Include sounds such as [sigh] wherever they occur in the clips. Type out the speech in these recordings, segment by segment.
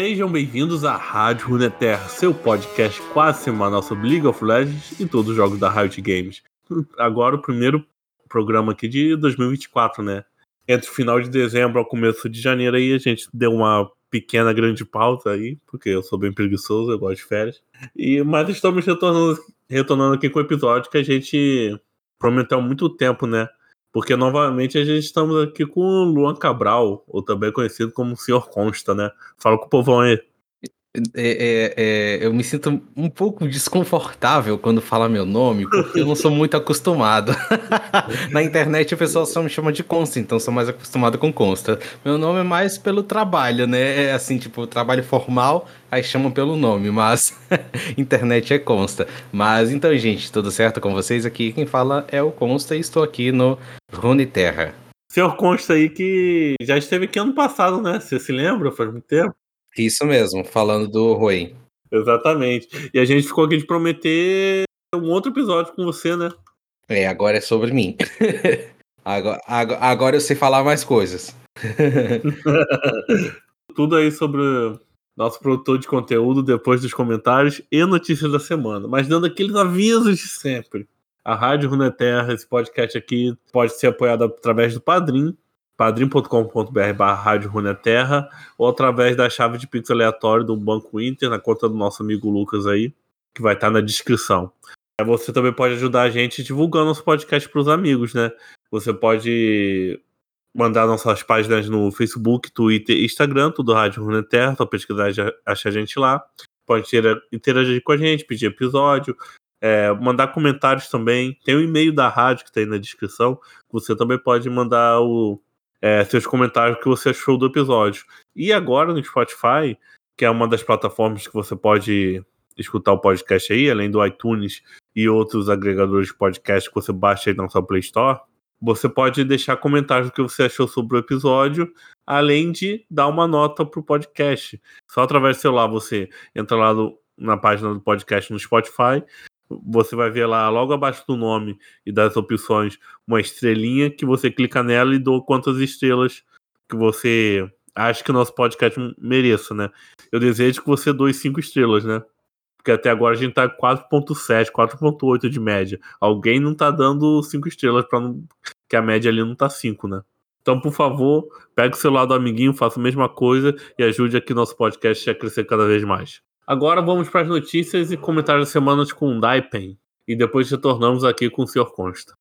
Sejam bem-vindos à Rádio Runeterra, seu podcast quase semanal sobre League of Legends e todos os jogos da Riot Games. Agora o primeiro programa aqui de 2024, né? Entre o final de dezembro ao começo de janeiro aí a gente deu uma pequena grande pausa aí, porque eu sou bem preguiçoso, eu gosto de férias. E, mas estamos retornando, retornando aqui com o episódio que a gente prometeu há muito tempo, né? Porque novamente a gente estamos aqui com o Luan Cabral, ou também conhecido como Senhor Consta, né? Fala com o povão aí. É, é, é, eu me sinto um pouco desconfortável quando fala meu nome, porque eu não sou muito acostumado. [laughs] Na internet o pessoal só me chama de Consta, então sou mais acostumado com Consta. Meu nome é mais pelo trabalho, né? É assim, tipo, trabalho formal, aí chamam pelo nome, mas [laughs] internet é Consta. Mas então, gente, tudo certo com vocês? Aqui quem fala é o Consta e estou aqui no Rune Terra. Senhor Consta aí que já esteve aqui ano passado, né? Você se lembra? Faz muito tempo. Isso mesmo, falando do Rui. Exatamente. E a gente ficou aqui de prometer um outro episódio com você, né? É, agora é sobre mim. [laughs] agora, agora eu sei falar mais coisas. [laughs] Tudo aí sobre nosso produtor de conteúdo depois dos comentários e notícias da semana. Mas dando aqueles avisos de sempre. A Rádio Runeterra, esse podcast aqui, pode ser apoiado através do Padrim, padrim.com.br barra Terra ou através da chave de Pix aleatório do Banco Inter, na conta do nosso amigo Lucas aí, que vai estar na descrição. Você também pode ajudar a gente divulgando nosso podcast para os amigos, né? Você pode mandar nossas páginas no Facebook, Twitter e Instagram, tudo Rádio Terra, só pesquisar e achar a gente lá. Pode interagir com a gente, pedir episódio, é, mandar comentários também. Tem o e-mail da rádio que está aí na descrição. Você também pode mandar o, é, seus comentários que você achou do episódio. E agora no Spotify, que é uma das plataformas que você pode escutar o podcast aí, além do iTunes e outros agregadores de podcast que você baixa aí na sua Play Store, você pode deixar comentários do que você achou sobre o episódio, além de dar uma nota pro podcast. Só através do celular você entra lá no, na página do podcast no Spotify, você vai ver lá logo abaixo do nome e das opções uma estrelinha que você clica nela e dou quantas estrelas que você acha que o nosso podcast mereça, né? Eu desejo que você doe cinco estrelas, né? Porque até agora a gente tá 4.7, 4.8 de média. Alguém não tá dando cinco estrelas para não... que a média ali não tá 5, né? Então, por favor, pegue o celular do amiguinho, faça a mesma coisa e ajude aqui nosso podcast a crescer cada vez mais. Agora vamos para as notícias e comentários da semana com o Daipen. E depois retornamos aqui com o Sr. Consta.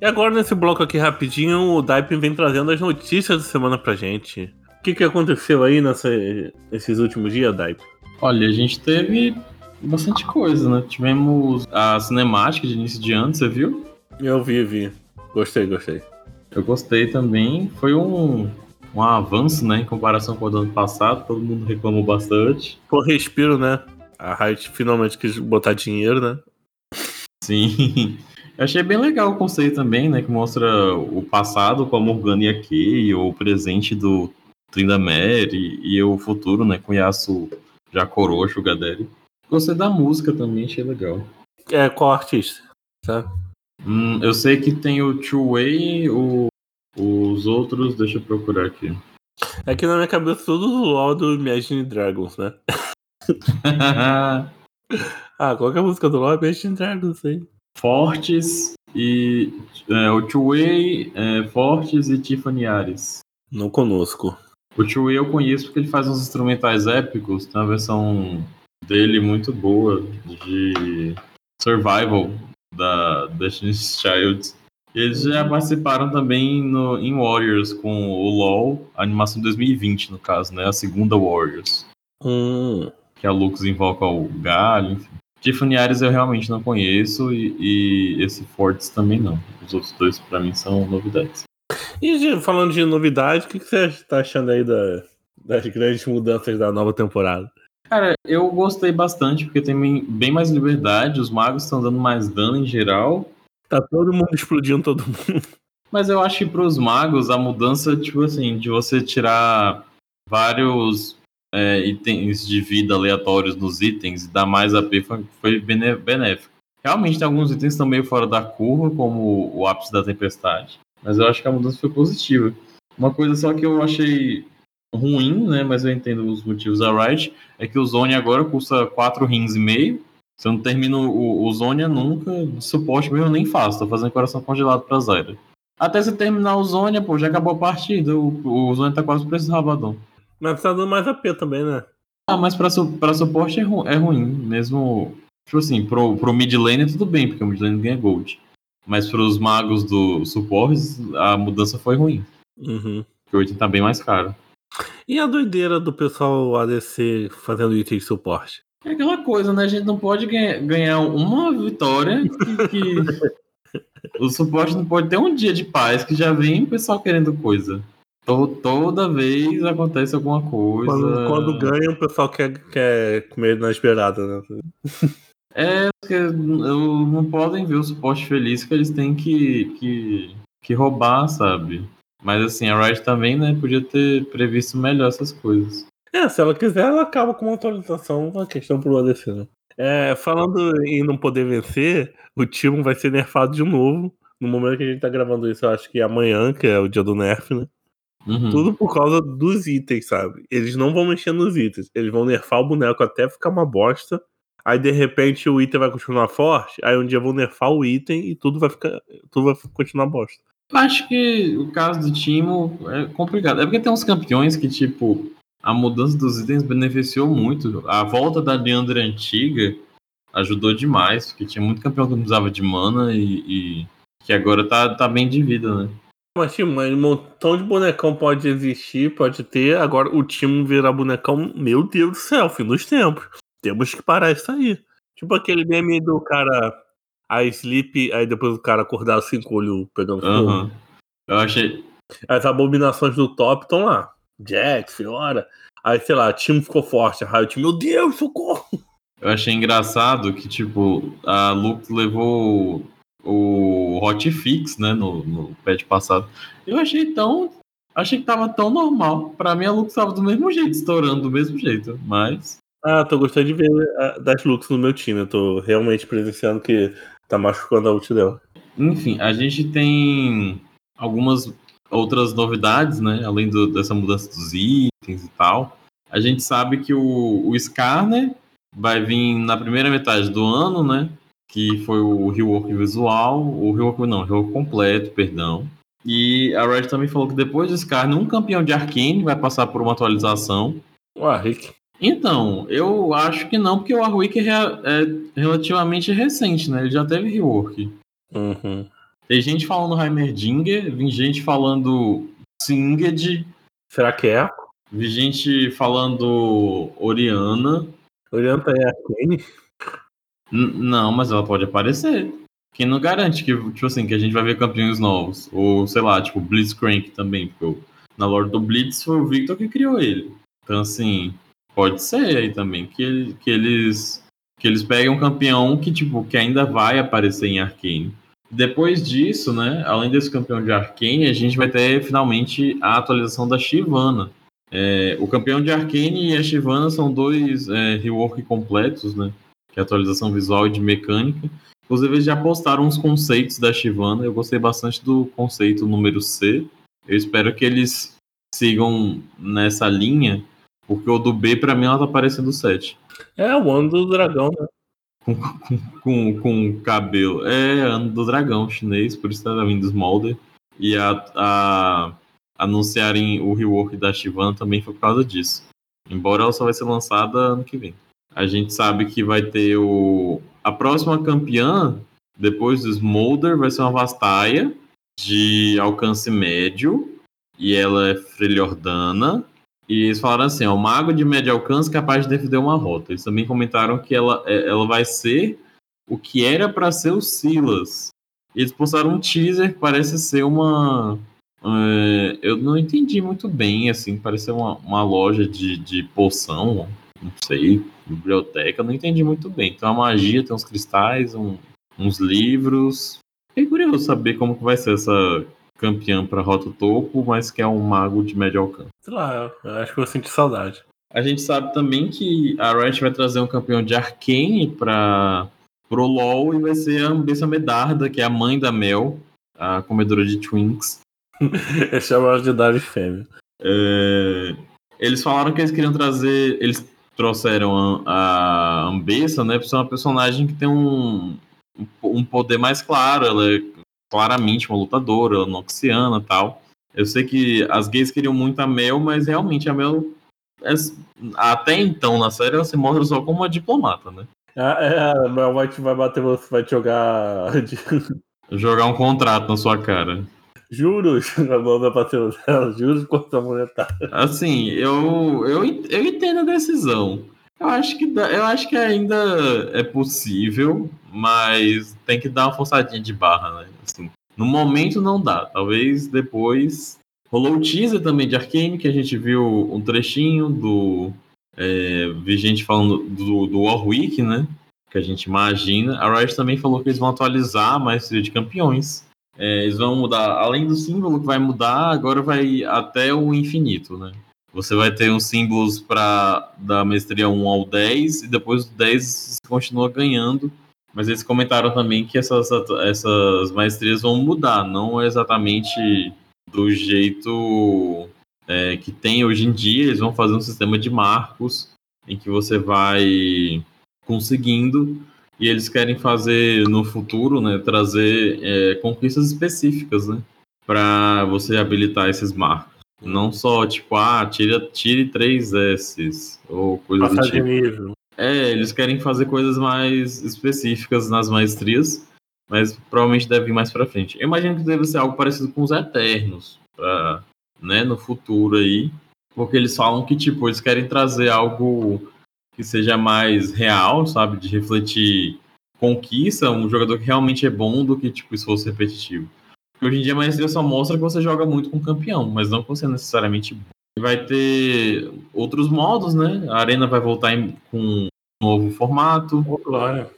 E agora nesse bloco aqui rapidinho, o Daipen vem trazendo as notícias da semana pra gente. O que, que aconteceu aí nessa, nesses últimos dias, Daipen? Olha, a gente teve bastante coisa, né? Tivemos a cinemática de início de ano, você viu? Eu vi, vi. Gostei, gostei. Eu gostei também. Foi um, um avanço, né, em comparação com o ano passado. Todo mundo reclamou bastante. Por respiro, né? A Riot finalmente quis botar dinheiro, né? Sim. Eu achei bem legal o conceito também, né? Que mostra o passado com a Morgana e a Kay, o presente do Tryndamere e, e o futuro, né? Com o Yasuo já coroa Sugar Daddy. Gostei da música também, achei legal. É, qual artista? Sabe? Hum, eu sei que tem o Two Way, o, os outros, deixa eu procurar aqui. É que na minha cabeça tudo do LoL do Imagine Dragons, né? [laughs] ah, qual que é a música do LoL? Imagine Dragons, hein? Fortes e. É, o Two Way, é, Fortes e Tiffany Ares. Não conosco. O Tio eu conheço porque ele faz uns instrumentais épicos. Tem uma versão dele muito boa de Survival da Destiny's Child. Eles já participaram também no, em Warriors com o LoL, a animação de 2020, no caso, né? A segunda Warriors. Hum. Que a Lux invoca o galho, enfim. Tiffany Ares eu realmente não conheço e, e esse Fortes também não. Os outros dois, para mim, são novidades. E falando de novidade, o que, que você está achando aí da, das grandes mudanças da nova temporada? Cara, eu gostei bastante, porque tem bem mais liberdade, os magos estão dando mais dano em geral. Tá todo mundo explodindo todo mundo. Mas eu acho que pros magos a mudança, tipo assim, de você tirar vários é, itens de vida aleatórios nos itens e dar mais AP foi, foi benéfico. Realmente tem alguns itens que estão meio fora da curva, como o ápice da tempestade. Mas eu acho que a mudança foi positiva. Uma coisa só que eu achei ruim, né? Mas eu entendo os motivos da Riot, é que o Zone agora custa 4 rins e meio. Se eu não termino o, o Zonia nunca, suporte mesmo eu nem faço, tô fazendo coração congelado pra Zyra. Até você terminar o Zonia, pô, já acabou a partida, o, o Zonia tá quase preço do Rabadon. Mas tá dando mais AP também, né? Ah, mas pra, su pra suporte é, ru é ruim, mesmo. Tipo assim, pro, pro mid lane tudo bem, porque o mid lane ganha gold. Mas pros magos do suporte, a mudança foi ruim. Uhum. Porque o item tá bem mais caro. E a doideira do pessoal ADC fazendo item de suporte? É aquela coisa, né? A gente não pode ganha, ganhar uma vitória que, que... [laughs] o suporte não pode ter um dia de paz que já vem o pessoal querendo coisa. Toda vez acontece alguma coisa. Quando, quando ganha, o pessoal quer, quer comer na esperada, né? [laughs] É, porque não podem ver o suporte feliz que eles têm que, que, que roubar, sabe? Mas assim, a Riot também, né, podia ter previsto melhor essas coisas. É, se ela quiser, ela acaba com uma atualização, uma questão pro ADC, né? É, falando em não poder vencer, o time vai ser nerfado de novo. No momento que a gente tá gravando isso, eu acho que é amanhã, que é o dia do nerf, né? Uhum. Tudo por causa dos itens, sabe? Eles não vão mexer nos itens. Eles vão nerfar o boneco até ficar uma bosta. Aí de repente o item vai continuar forte. Aí um dia vão nerfar o item e tudo vai ficar. Tudo vai continuar bosta. Eu acho que o caso do Timo é complicado. É porque tem uns campeões que, tipo, a mudança dos itens beneficiou muito. A volta da Leandra antiga ajudou demais, porque tinha muito campeão que não precisava de mana e, e que agora tá, tá bem de vida, né? Mas, Timo, um montão de bonecão pode existir, pode ter. Agora o time virar bonecão, meu Deus do céu, fim dos tempos. Temos que parar isso aí. Tipo aquele meme do cara. A sleep, aí depois o cara acordar cinco olhos pegando fogo. Uhum. Eu achei. As abominações do top estão lá. Jax, Fiora. Aí, sei lá, o time ficou forte. Aí o time, meu Deus, socorro! Eu achei engraçado que, tipo, a Lux levou o hotfix, né, no, no patch passado. Eu achei tão. Achei que tava tão normal. Pra mim, a Lux tava do mesmo jeito, estourando do mesmo jeito. Mas. Ah, tô gostando de ver a, das Lux no meu time. Eu tô realmente presenciando que tá machucando a ult dela. Enfim, a gente tem algumas outras novidades, né? Além do, dessa mudança dos itens e tal. A gente sabe que o, o Skarner vai vir na primeira metade do ano, né? que foi o rework visual, o rework não, o rework completo, perdão. E a Red também falou que depois do Skarner, um campeão de Arcane vai passar por uma atualização. O Warwick. Então, eu acho que não, porque o Warwick é, é relativamente recente, né? Ele já teve rework. Uhum. Tem gente falando Heimerdinger, vi gente falando Singed. Será que é? Vi gente falando Oriana. Oriana é Arcane? Não, mas ela pode aparecer. Quem não garante que, tipo assim, que a gente vai ver campeões novos? Ou, sei lá, tipo, Blitzcrank também, porque na Lord do Blitz foi o Victor que criou ele. Então, assim, pode ser aí também que, que eles que eles peguem um campeão que, tipo, que ainda vai aparecer em Arcane. Depois disso, né, além desse campeão de Arcane, a gente vai ter finalmente a atualização da Shivana. É, o campeão de Arcane e a Shivana são dois é, rework completos, né? que é atualização visual e de mecânica. Inclusive, eles já postaram uns conceitos da Shivana. Eu gostei bastante do conceito número C. Eu espero que eles sigam nessa linha, porque o do B, para mim, ela tá parecendo o 7. É o ano do dragão, né? Com, com, com, com cabelo. É, ano do dragão chinês, por isso tá vindo Smolder. E a, a, anunciarem o rework da Shivana também foi por causa disso. Embora ela só vai ser lançada ano que vem. A gente sabe que vai ter o. A próxima campeã, depois do Smolder, vai ser uma Vastaia de alcance médio. E ela é Freljordana. E eles falaram assim: ó, o mago de médio alcance capaz de defender uma rota. Eles também comentaram que ela, é, ela vai ser o que era para ser o Silas. Eles postaram um teaser que parece ser uma. É, eu não entendi muito bem, assim, parece uma, uma loja de, de poção, não sei, biblioteca, não entendi muito bem. Então a magia tem uns cristais, um, uns livros. É curioso saber como que vai ser essa campeã para Rota Topo, mas que é um mago de médio alcance. Sei lá, eu acho que eu senti saudade. A gente sabe também que a Riot vai trazer um campeão de Arcane para pro LoL e vai ser a Ambessa Medarda, que é a mãe da Mel, a comedora de Twinks. [laughs] é chamada de Dari Fêmea. É... Eles falaram que eles queriam trazer. Eles trouxeram a, a Ambessa, né? Pra ser uma personagem que tem um, um poder mais claro. Ela é claramente uma lutadora, é noxiana e tal. Eu sei que as gays queriam muito a Mel, mas realmente a Mel. É, até então, na série, ela se mostra só como uma diplomata, né? Ah, é, a Mel vai, te, vai bater você, vai te jogar. [laughs] jogar um contrato na sua cara. Juros, [laughs] a mão da parceira dela, juros contra monetária. Assim, eu, eu, eu entendo a decisão. Eu acho, que eu acho que ainda é possível, mas tem que dar uma forçadinha de barra, né? Assim, no momento não dá. Talvez depois. Rolou o teaser também de Arkane, que a gente viu um trechinho do. É, vi gente falando do, do Warwick, né? Que a gente imagina. A Riot também falou que eles vão atualizar a maestria de campeões. É, eles vão mudar, além do símbolo que vai mudar, agora vai até o infinito, né? Você vai ter uns símbolos para da mestria 1 ao 10, e depois do 10 você continua ganhando. Mas eles comentaram também que essas, essas maestrias vão mudar, não exatamente do jeito é, que tem hoje em dia. Eles vão fazer um sistema de marcos em que você vai conseguindo e eles querem fazer no futuro, né, trazer é, conquistas específicas, né, para você habilitar esses marcos. Não só tipo, ah, tira, tire três S ou coisa do tipo. Nível. É, eles querem fazer coisas mais específicas nas maestrias, mas provavelmente deve vir mais para frente. Eu imagino que deve ser algo parecido com os Eternos, pra, né, no futuro aí, porque eles falam que tipo eles querem trazer algo que seja mais real, sabe? De refletir conquista, um jogador que realmente é bom do que, tipo, esforço repetitivo. Porque hoje em dia a maestria só mostra que você joga muito com campeão, mas não que você é necessariamente bom. Vai ter outros modos, né? A arena vai voltar em, com um novo formato. Oh, claro.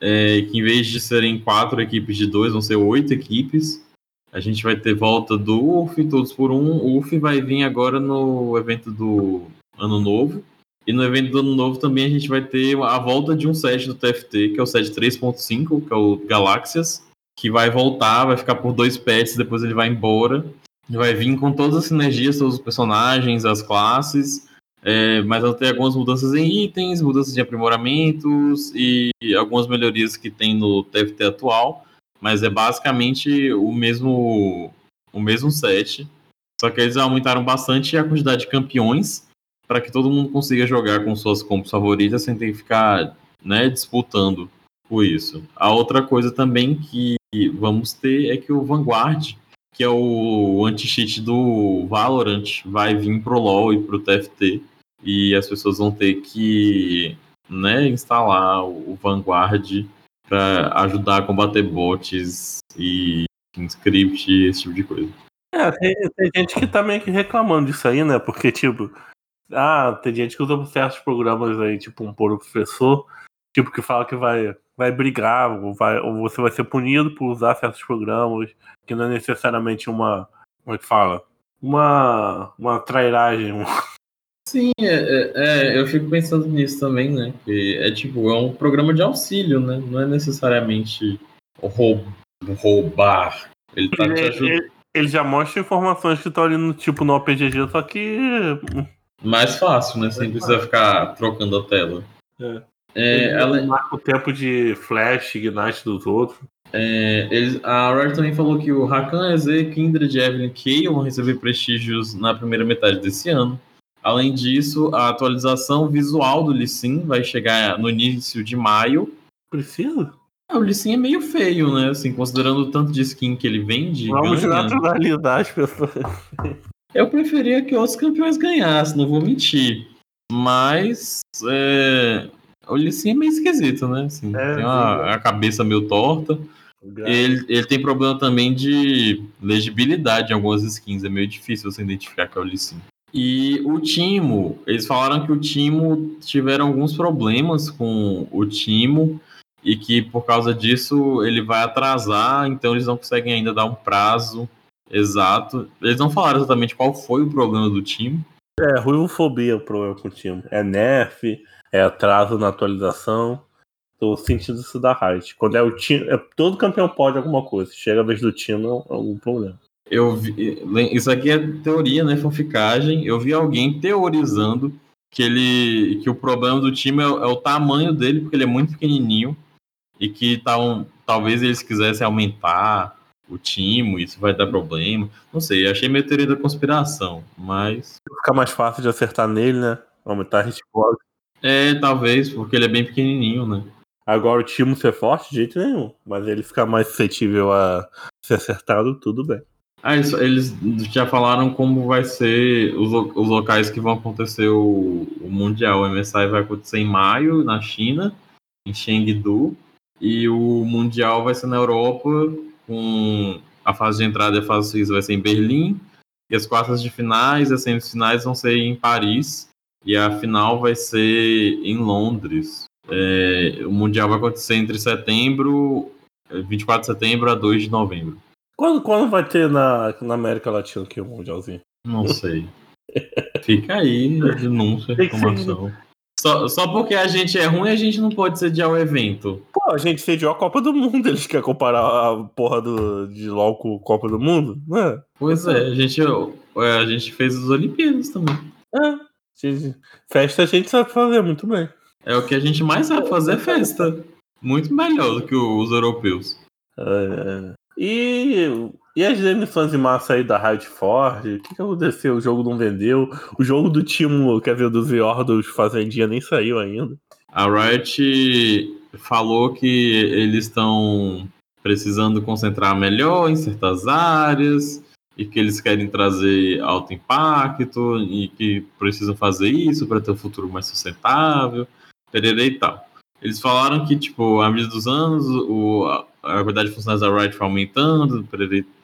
É, que em vez de serem quatro equipes de dois, vão ser oito equipes. A gente vai ter volta do UF, todos por um. O UF vai vir agora no evento do Ano Novo. E no evento do Ano Novo também a gente vai ter a volta de um set do TFT, que é o set 3.5, que é o Galáxias, que vai voltar, vai ficar por dois pets, depois ele vai embora. Vai vir com todas as sinergias, todos os personagens, as classes, é, mas ter algumas mudanças em itens, mudanças de aprimoramentos e algumas melhorias que tem no TFT atual. Mas é basicamente o mesmo, o mesmo set. Só que eles aumentaram bastante a quantidade de campeões para que todo mundo consiga jogar com suas compras favoritas sem ter que ficar né, disputando por isso. A outra coisa também que vamos ter é que o Vanguard, que é o anti-cheat do Valorant, vai vir pro LoL e pro TFT e as pessoas vão ter que né, instalar o Vanguard para ajudar a combater bots e script esse tipo de coisa. É, tem, tem, gente que tá meio que reclamando disso aí, né? Porque, tipo, ah, tem gente que usa certos programas aí, tipo um professor, tipo, que fala que vai, vai brigar, ou, vai, ou você vai ser punido por usar certos programas, que não é necessariamente uma. Como é que fala? Uma, uma trairagem. Sim, é, é, é, eu fico pensando nisso também, né? Que é tipo, é um programa de auxílio, né? Não é necessariamente roubar. Ele tá te ajudando. Ele, ele já mostra informações que estão ali no tipo no OPGG, só que mais fácil, né? Sem precisar ficar trocando a tela. É. É, ela... marca o tempo de flash, ignite dos outros. É, eles, a Riot também falou que o Rakan, EZ, Kindred, Evelyn e Kay vão receber prestígios na primeira metade desse ano. Além disso, a atualização visual do Lee Sin vai chegar no início de maio. Precisa? Ah, o Lee Sin é meio feio, né? Assim, considerando o tanto de skin que ele vende. Vamos ganha. naturalidade, pessoal. Eu preferia que outros campeões ganhassem, não vou mentir. Mas é, o Lissin é meio esquisito, né? Assim, é, tem uma, a cabeça meio torta. Ele, ele tem problema também de legibilidade em algumas skins. É meio difícil você identificar que é o Lissin. E o Timo, eles falaram que o Timo tiveram alguns problemas com o Timo e que por causa disso ele vai atrasar, então eles não conseguem ainda dar um prazo Exato. Eles não falaram exatamente qual foi o problema do time. É, ruivofobia o problema com o time. É nerf, é atraso na atualização. Tô sentindo isso da Riot. Quando é o time. É, todo campeão pode alguma coisa. Chega a vez do time, é algum problema. Eu vi, isso aqui é teoria, né? Fanficagem. Eu vi alguém teorizando que ele que o problema do time é, é, o tamanho dele, porque ele é muito pequenininho e que tá um, talvez eles quisessem aumentar o time, isso vai dar problema. Não sei, achei meio teoria da conspiração, mas ficar mais fácil de acertar nele, né? Aumentar a resposta. É, talvez, porque ele é bem pequenininho, né? Agora o time ser forte, de jeito nenhum. Mas ele ficar mais suscetível a ser acertado, tudo bem. Ah, isso, eles já falaram como vai ser os, os locais que vão acontecer o, o Mundial. O MSI vai acontecer em maio, na China, em Chengdu. E o Mundial vai ser na Europa, com a fase de entrada e a fase de vai ser em Berlim. E as quartas de finais e as semifinais vão ser em Paris. E a final vai ser em Londres. É, o Mundial vai acontecer entre setembro, 24 de setembro a 2 de novembro. Quando, quando vai ter na, na América Latina aqui o Mundialzinho? Não sei. Fica aí a denúncia, a informação. Só, só porque a gente é ruim, a gente não pode sediar o evento. Pô, a gente sediou a Copa do Mundo. Eles querem comparar a porra do, de LOL com a Copa do Mundo? Não é? Pois é, a gente, é, a gente fez as Olimpíadas também. É. Festa a gente sabe fazer muito bem. É o que a gente mais sabe fazer é [laughs] festa. Muito melhor do que os europeus. É, é. E, e as demissões em massa aí da Riot Forge? O que, que aconteceu? O jogo não vendeu? O jogo do Timo, quer dizer, dos Yordos Fazendinha nem saiu ainda. A Riot falou que eles estão precisando concentrar melhor em certas áreas e que eles querem trazer alto impacto e que precisam fazer isso para ter um futuro mais sustentável, perere e tal. Eles falaram que, tipo, à medida dos anos, o, a quantidade de funcionários da Riot vai aumentando,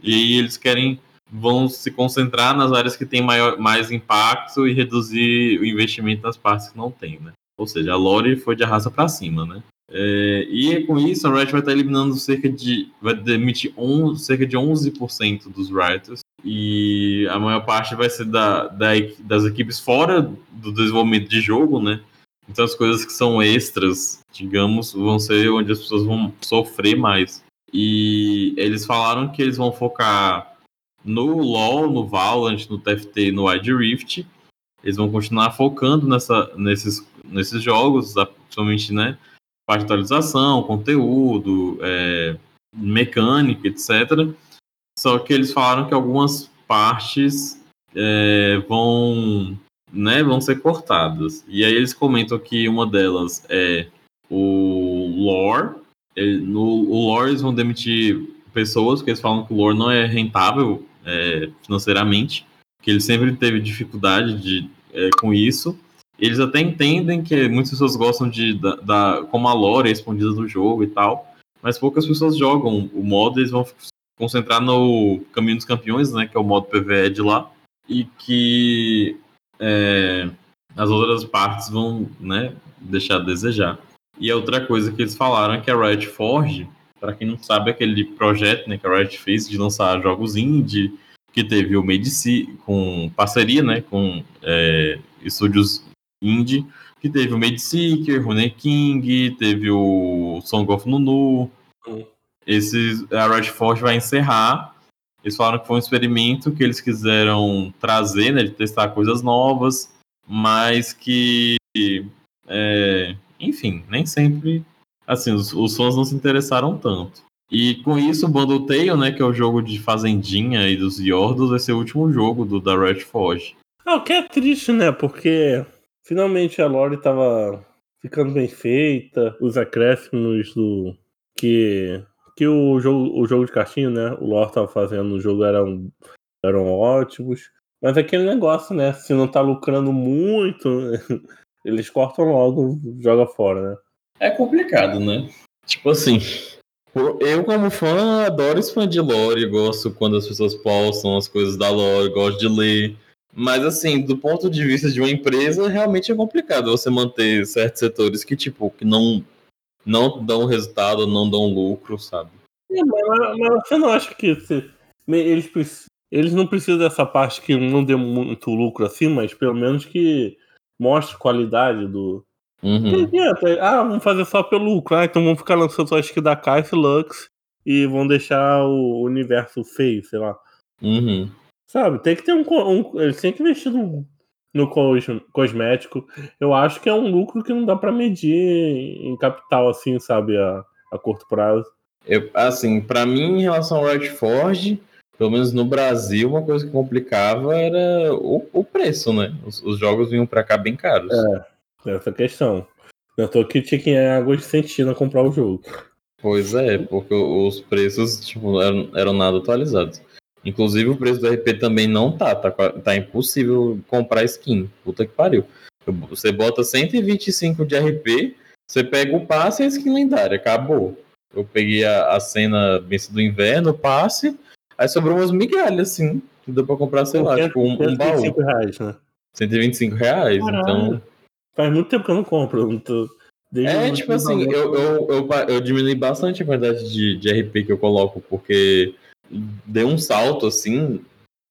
e aí eles querem vão se concentrar nas áreas que têm maior, mais impacto e reduzir o investimento nas partes que não tem, né? Ou seja, a lore foi de arrasta para cima, né? É, e com isso, a Riot vai estar eliminando cerca de. vai demitir on, cerca de 11% dos writers. E a maior parte vai ser da, da, das equipes fora do desenvolvimento de jogo, né? Então as coisas que são extras, digamos, vão ser onde as pessoas vão sofrer mais. E eles falaram que eles vão focar no LoL, no Valorant, no TFT, no Wide Rift. Eles vão continuar focando nessa, nesses, nesses jogos, principalmente, né? Parte de atualização, conteúdo, é, mecânica, etc. Só que eles falaram que algumas partes é, vão né, vão ser cortadas. E aí eles comentam que uma delas é o lore. Ele, no o lore eles vão demitir pessoas, porque eles falam que o lore não é rentável é, financeiramente, que ele sempre teve dificuldade de, é, com isso. Eles até entendem que muitas pessoas gostam de da, da, como a lore é respondida no jogo e tal, mas poucas pessoas jogam o modo, eles vão concentrar no Caminho dos Campeões, né, que é o modo PvE de lá, e que é, as outras partes vão né, deixar a desejar. E a outra coisa que eles falaram é que a Riot Forge, para quem não sabe, é aquele projeto né, que a Riot fez de lançar jogos indie, que teve o Medici com parceria né, com é, estúdios indie, que teve o Seeker, Rune King, teve o Song of Nunu. Hum. Esse, a Riot Forge vai encerrar eles falaram que foi um experimento que eles quiseram trazer, né, de testar coisas novas, mas que, é, enfim, nem sempre, assim, os, os, fãs não se interessaram tanto. E com isso, o Bundle Tale, né, que é o jogo de Fazendinha e dos Yordos, vai ser o último jogo do da Red Forge. Ah, o que é triste, né, porque finalmente a lore tava ficando bem feita, os acréscimos do que que o jogo, o jogo de cartinho, né? O Lore tava fazendo no jogo eram, eram ótimos. Mas aquele negócio, né? Se não tá lucrando muito, [laughs] eles cortam logo, joga fora, né? É complicado, né? Tipo assim, eu como fã adoro expandir lore, gosto quando as pessoas postam as coisas da lore, gosto de ler. Mas assim, do ponto de vista de uma empresa, realmente é complicado você manter certos setores que, tipo, que não não dão resultado, não dão lucro, sabe? É, mas, mas, você não acha que se, eles eles não precisam dessa parte que não dê muito lucro assim, mas pelo menos que mostre qualidade do. Uhum. Ah, vamos fazer só pelo lucro. Ah, então vamos ficar lançando só skin da Kai'Sa Lux e vão deixar o universo feio, sei lá. Uhum. Sabe, tem que ter um. um eles têm que investir no, no cos, cosmético. Eu acho que é um lucro que não dá para medir em capital, assim, sabe, a, a curto prazo. Eu, assim, para mim, em relação ao Redford, pelo menos no Brasil, uma coisa que complicava era o, o preço, né? Os, os jogos vinham para cá bem caros. É, essa questão. Eu tô aqui tinha que ir água de sentina comprar o jogo. Pois é, porque os preços tipo, eram, eram nada atualizados. Inclusive o preço do RP também não tá, tá, tá impossível comprar skin. Puta que pariu. Você bota 125 de RP, você pega o passe e a skin lendária, acabou. Eu peguei a, a cena Benção do Inverno, passe, aí sobrou umas migalhas, assim, que deu pra comprar, sei lá, tipo um, um baú. 125 reais, né? 125 reais, Caralho. então... Faz muito tempo que eu não compro, não tô... Desde é, tipo assim, eu, eu, eu, eu, diminui bastante a quantidade de, de RP que eu coloco, porque deu um salto, assim,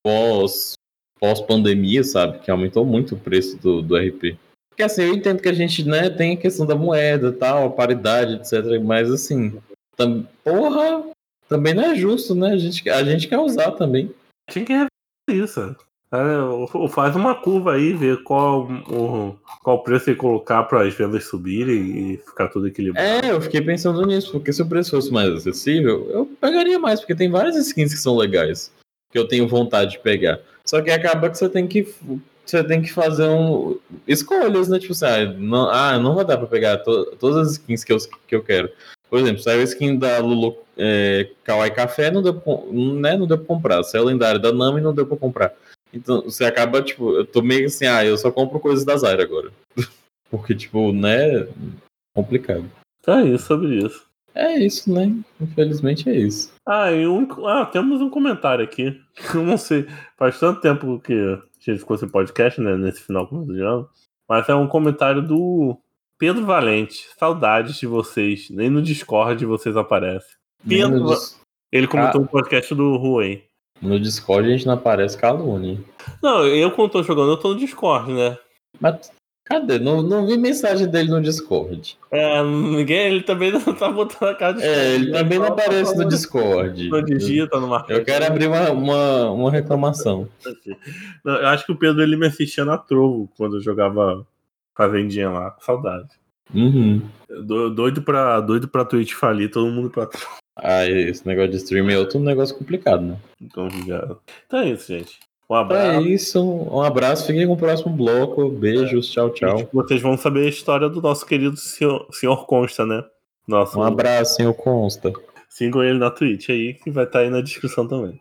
pós, pós pandemia, sabe? Que aumentou muito o preço do, do RP. Porque assim, eu entendo que a gente, né, tem a questão da moeda tal, a paridade, etc. Mas assim, tam, porra, também não é justo, né? A gente, a gente quer usar também. Tinha que rever isso. É, faz uma curva aí, ver qual o qual preço ele colocar para as vendas subirem e ficar tudo equilibrado. É, eu fiquei pensando nisso, porque se o preço fosse mais acessível, eu pegaria mais, porque tem várias skins que são legais, que eu tenho vontade de pegar. Só que acaba que você tem que você tem que fazer um, escolhas, né? Tipo assim, ah, não, ah, não vai dar para pegar to, todas as skins que eu, que eu quero. Por exemplo, saiu a skin da Lulu é, Kawaii Café, não deu, né, não deu pra comprar. Saiu a lendária da Nami, não deu pra comprar. Então, você acaba, tipo, eu tô meio assim, ah, eu só compro coisas da Zaira agora. [laughs] Porque, tipo, né, complicado. É isso sobre isso. É isso, né? Infelizmente é isso. Ah, e um, ah, temos um comentário aqui. [laughs] Eu não sei, faz tanto tempo que a gente ficou sem podcast, né, nesse final de ano. Mas é um comentário do Pedro Valente. Saudades de vocês. Nem no Discord vocês aparecem. Pedro, ele comentou ah. um podcast do Rui. No Discord a gente não aparece calúnia. Não, eu quando tô jogando, eu tô no Discord, né? Mas cadê? Não, não vi mensagem dele no Discord. É, ninguém, ele também não tá botando a cara de É, ele também não aparece no Discord. Não digita no marketing. Eu quero abrir uma, uma, uma reclamação. Não, eu acho que o Pedro ele me assistia na Trovo quando eu jogava Fazendinha lá. Saudade. Uhum. Doido pra, doido pra Twitch falir, todo mundo pra Trovo. Ah, esse negócio de streaming é outro negócio complicado, né? Então, já... então é isso, gente. Um abraço. É isso, um abraço. Fiquem com o próximo bloco. Beijos, tchau, tchau. Vocês vão saber a história do nosso querido senhor, senhor Consta, né? Nosso... Um abraço, senhor Consta. Sigam ele na Twitch aí, que vai estar tá aí na descrição também.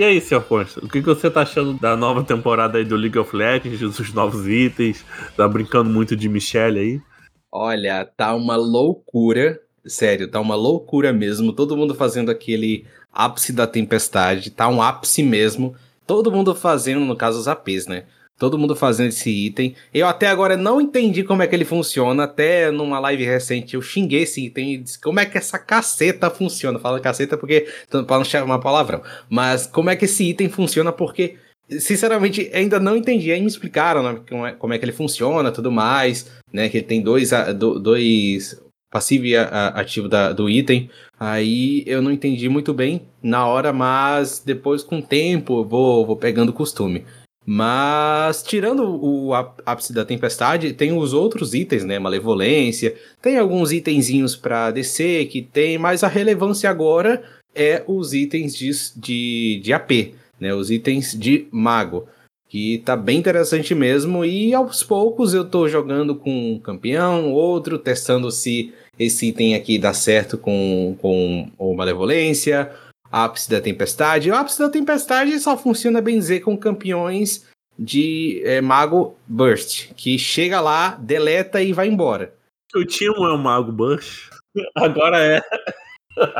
E aí, Sr. Consta, o que você tá achando da nova temporada aí do League of Legends, dos novos itens? Tá brincando muito de Michelle aí? Olha, tá uma loucura. Sério, tá uma loucura mesmo. Todo mundo fazendo aquele ápice da tempestade. Tá um ápice mesmo. Todo mundo fazendo, no caso, os APs, né? Todo mundo fazendo esse item. Eu até agora não entendi como é que ele funciona. Até numa live recente eu xinguei esse item e disse como é que essa caceta funciona. Fala caceta porque para não chamar palavrão. Mas como é que esse item funciona porque sinceramente ainda não entendi. Aí me explicaram né, como, é, como é que ele funciona, tudo mais, né? Que ele tem dois dois passivo e ativo da, do item. Aí eu não entendi muito bem na hora, mas depois com o tempo eu vou, vou pegando costume. Mas, tirando o ápice da tempestade, tem os outros itens, né? Malevolência, tem alguns itenzinhos para descer que tem, mas a relevância agora é os itens de, de, de AP, né? Os itens de mago. Que tá bem interessante mesmo. E aos poucos eu tô jogando com um campeão, outro, testando se esse item aqui dá certo com, com o Malevolência Ápice da Tempestade. O Ápice da Tempestade só funciona, bem dizer, com campeões de é, Mago Burst, que chega lá, deleta e vai embora. Tinha um é o Mago Burst, [laughs] agora é.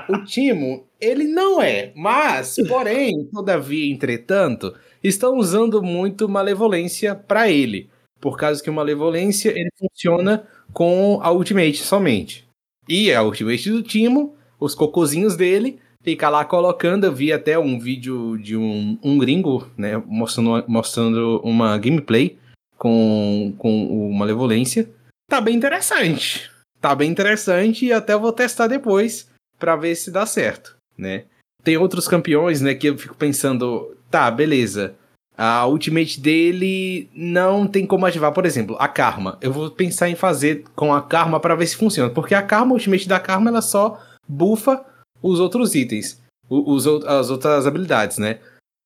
O Timo, ele não é, mas, porém, todavia, entretanto, estão usando muito malevolência para ele, por causa que o malevolência ele funciona com a ultimate somente. E a ultimate do Timo, os cocozinhos dele, fica lá colocando. Eu vi até um vídeo de um, um gringo, né, mostrando, mostrando uma gameplay com, com o Malevolência. Tá bem interessante. Tá bem interessante e até vou testar depois para ver se dá certo, né? Tem outros campeões, né, que eu fico pensando, tá, beleza. A ultimate dele não tem como ativar, por exemplo, a Karma. Eu vou pensar em fazer com a Karma para ver se funciona, porque a Karma, a ultimate da Karma, ela só bufa os outros itens, os, as outras habilidades, né?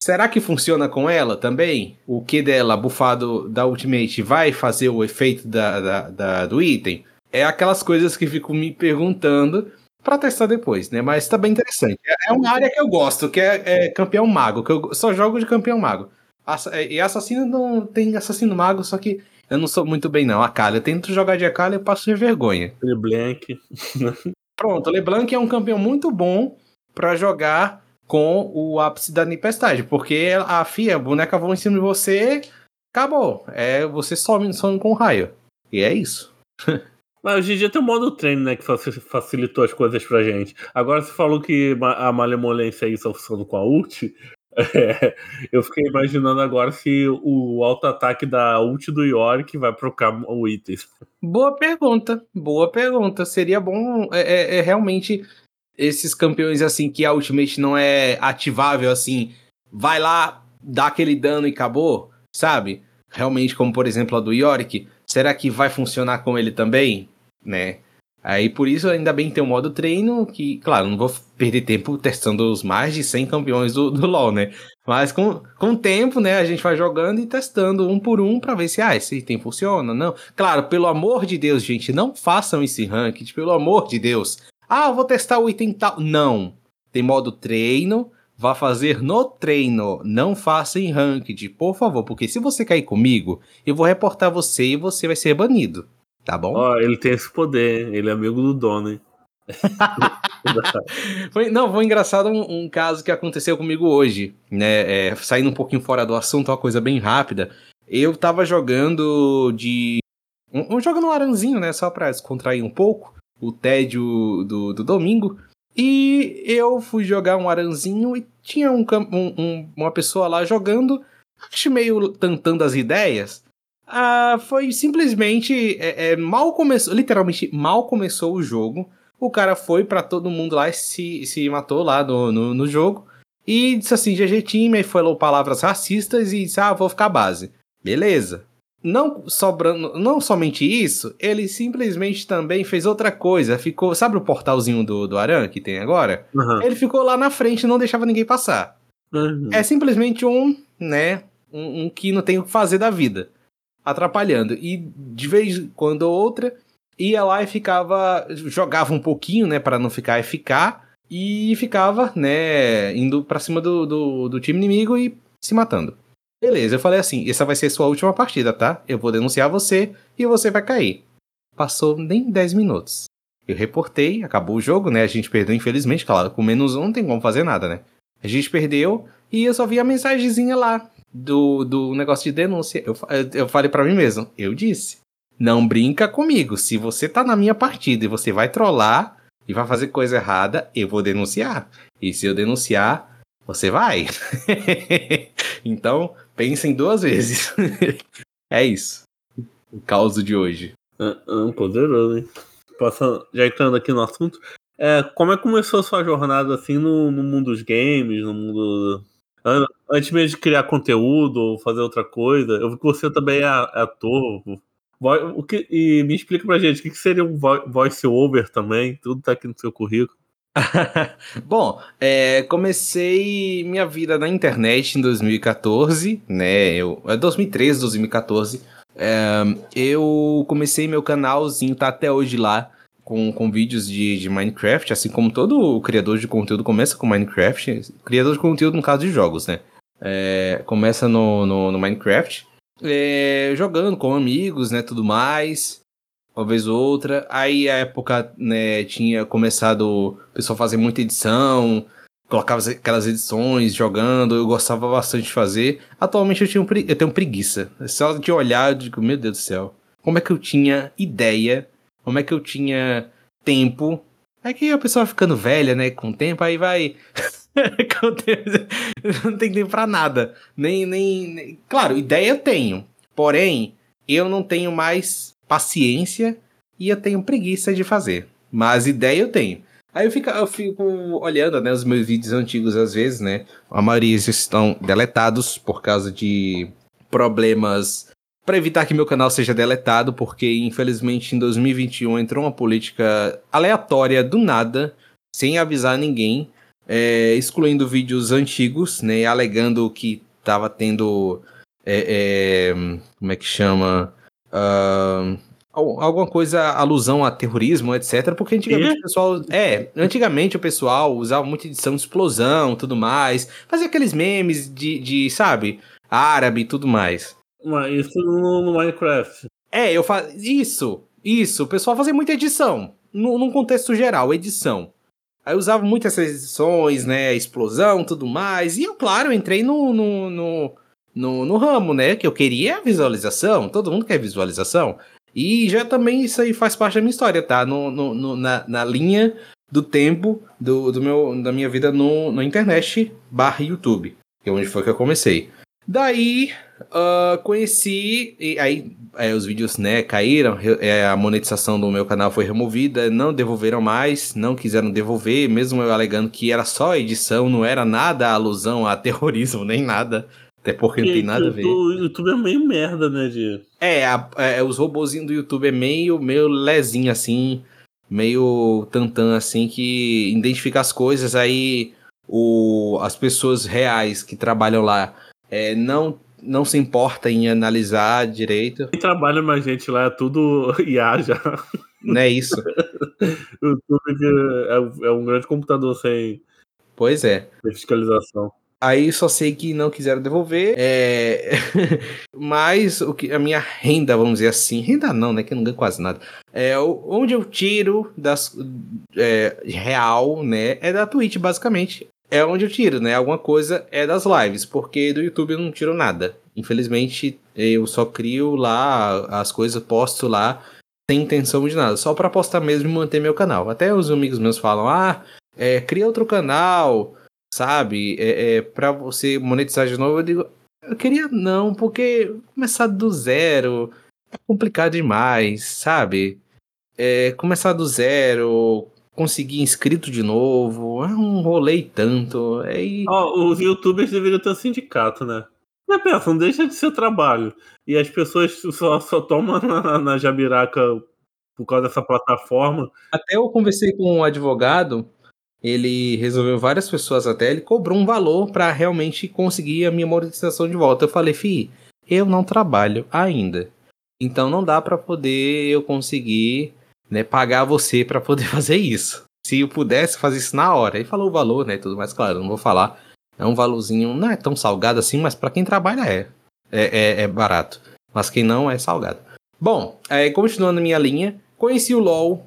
Será que funciona com ela também? O que dela, bufado da Ultimate, vai fazer o efeito da, da, da do item? É aquelas coisas que fico me perguntando para testar depois, né? Mas tá bem interessante. É, é uma área que eu gosto, que é, é, campeão mago, que eu só jogo de campeão mago. É, e assassino não tem assassino mago, só que eu não sou muito bem, não. A Kali, eu tento jogar de Akali, eu passo de vergonha. LeBlanc. [laughs] Pronto, LeBlanc é um campeão muito bom para jogar com o ápice da tempestade, porque a FIA, a boneca vão em cima de você, acabou. É, você some, some com raio. E é isso. Mas hoje em dia tem um modo treino, né, que facilitou as coisas pra gente. Agora você falou que a malemolência aí só funciona com a ult. É, eu fiquei imaginando agora se o auto-ataque da ult do Yorick vai trocar o item. Boa pergunta, boa pergunta. Seria bom é, é, é realmente esses campeões assim que a Ultimate não é ativável assim, vai lá, dá aquele dano e acabou, sabe? Realmente, como por exemplo a do Yorick, será que vai funcionar com ele também, né? Aí por isso ainda bem tem um modo treino que, claro, não vou perder tempo testando os mais de 100 campeões do, do LoL, né? Mas com, com o tempo, né, a gente vai jogando e testando um por um para ver se, ah, esse item funciona, não. Claro, pelo amor de Deus, gente, não façam esse ranked, pelo amor de Deus. Ah, vou testar o item tal. Não. Tem modo treino. Vá fazer no treino. Não faça em ranked, por favor. Porque se você cair comigo, eu vou reportar você e você vai ser banido. Tá bom? Ó, ele tem esse poder. Ele é amigo do dono, hein? [laughs] foi, não, foi engraçado um, um, caso que aconteceu comigo hoje, né? É, saindo um pouquinho fora do assunto, uma coisa bem rápida. Eu tava jogando de. Um, um jogando um aranzinho, né? Só pra descontrair um pouco o tédio do, do domingo. E eu fui jogar um aranzinho e tinha um, um, uma pessoa lá jogando, acho meio tantando as ideias. Ah, foi simplesmente é, é, mal começou, literalmente mal começou o jogo. O cara foi para todo mundo lá e se, se matou lá no, no, no jogo. E disse assim, GG time, aí falou palavras racistas e disse, ah, vou ficar base. Beleza não sobrando, não somente isso, ele simplesmente também fez outra coisa. Ficou, sabe o portalzinho do, do Aran que tem agora? Uhum. Ele ficou lá na frente e não deixava ninguém passar. Uhum. É simplesmente um, né, um, um, que não tem o que fazer da vida, atrapalhando. E de vez em quando outra, ia lá e ficava, jogava um pouquinho, né, para não ficar eficaz e ficava, né, indo para cima do, do, do time inimigo e se matando. Beleza, eu falei assim: essa vai ser sua última partida, tá? Eu vou denunciar você e você vai cair. Passou nem 10 minutos. Eu reportei, acabou o jogo, né? A gente perdeu, infelizmente, claro, com menos um não tem como fazer nada, né? A gente perdeu e eu só vi a mensagenzinha lá do, do negócio de denúncia. Eu, eu falei para mim mesmo, eu disse. Não brinca comigo. Se você tá na minha partida e você vai trollar e vai fazer coisa errada, eu vou denunciar. E se eu denunciar, você vai. [laughs] então, pensem duas vezes. [laughs] é isso. O caos de hoje. É, é poderoso, hein? Passando, já entrando aqui no assunto, é, como é que começou a sua jornada assim no, no mundo dos games, no mundo. Antes mesmo de criar conteúdo ou fazer outra coisa, eu vi que você também é ator. O que, e me explica pra gente o que seria um voice over também, tudo tá aqui no seu currículo. [laughs] Bom, é, comecei minha vida na internet em 2014, né? Eu, é 2013, 2014. É, eu comecei meu canalzinho, tá até hoje lá, com, com vídeos de, de Minecraft, assim como todo criador de conteúdo começa com Minecraft. Criador de conteúdo no caso de jogos, né? É, começa no, no, no Minecraft, é, jogando com amigos, né? Tudo mais. uma vez ou outra. Aí a época, né, tinha começado o pessoal fazer muita edição, colocava aquelas edições jogando, eu gostava bastante de fazer. Atualmente eu, tinha eu tenho preguiça. Só de olhar, eu digo, meu Deus do céu, como é que eu tinha ideia, como é que eu tinha tempo. É que a pessoa ficando velha, né, com o tempo, aí vai. [laughs] [laughs] não tem tempo pra nada. Nem, nem, nem. Claro, ideia eu tenho. Porém, eu não tenho mais paciência e eu tenho preguiça de fazer. Mas ideia eu tenho. Aí eu fico, eu fico olhando né, os meus vídeos antigos às vezes, né? A maioria estão deletados por causa de problemas para evitar que meu canal seja deletado, porque infelizmente em 2021 entrou uma política aleatória do nada, sem avisar ninguém, é, excluindo vídeos antigos, né? Alegando que tava tendo. É, é, como é que chama? Uh, alguma coisa, alusão a terrorismo, etc. Porque antigamente o pessoal. É, antigamente o pessoal usava muita edição de explosão tudo mais. Fazia aqueles memes de, de sabe, árabe e tudo mais. Mas isso no, no Minecraft. É, eu faço. Isso, isso. O pessoal fazia muita edição. No, num contexto geral, edição. Aí eu usava muito essas edições, né? Explosão tudo mais. E eu, claro, entrei no, no, no, no, no ramo, né? Que eu queria visualização. Todo mundo quer visualização. E já também isso aí faz parte da minha história, tá? No, no, no na, na linha do tempo do, do meu, da minha vida no, na internet barra YouTube, que é onde foi que eu comecei. Daí uh, conheci, e aí, aí, os vídeos né, caíram, é, a monetização do meu canal foi removida, não devolveram mais, não quiseram devolver, mesmo eu alegando que era só edição, não era nada alusão a [laughs] terrorismo, nem nada. Até porque não tem nada a ver. O YouTube é meio merda, né, de... É, a, é, os robozinhos do YouTube é meio, meio lezinho, assim, meio tantan, assim, que identifica as coisas, aí o, as pessoas reais que trabalham lá é, não, não se importa em analisar direito. Quem trabalha mais gente lá é tudo [laughs] IA já. Não é isso. [laughs] o YouTube é, é um grande computador sem... Pois é. Fiscalização. Aí só sei que não quiseram devolver. É... [laughs] Mas o que a minha renda, vamos dizer assim, renda não, né? Que eu não ganho quase nada. É onde eu tiro das é, real, né? É da Twitch, basicamente. É onde eu tiro, né? Alguma coisa é das lives, porque do YouTube eu não tiro nada. Infelizmente, eu só crio lá as coisas, posto lá sem intenção de nada, só para postar mesmo e manter meu canal. Até os amigos meus falam: "Ah, é, cria outro canal, sabe? É, é para você monetizar de novo, eu digo, eu queria não, porque começar do zero é complicado demais, sabe? É, começar do zero, conseguir inscrito de novo, é um rolê tanto. Oh, os youtubers deveriam ter um sindicato, né? Mas pensa, não deixa de ser trabalho. E as pessoas só, só tomam na, na jabiraca por causa dessa plataforma. Até eu conversei com um advogado ele resolveu várias pessoas até, ele cobrou um valor para realmente conseguir a minha monetização de volta. Eu falei, fi, eu não trabalho ainda. Então não dá para poder eu conseguir, né, pagar você para poder [laughs] fazer isso. Se eu pudesse fazer isso na hora. Ele falou o valor, né, tudo mais claro, não vou falar. É um valorzinho, não é tão salgado assim, mas para quem trabalha é. É, é. é, barato. Mas quem não é salgado. Bom, é, continuando minha linha, conheci o LoL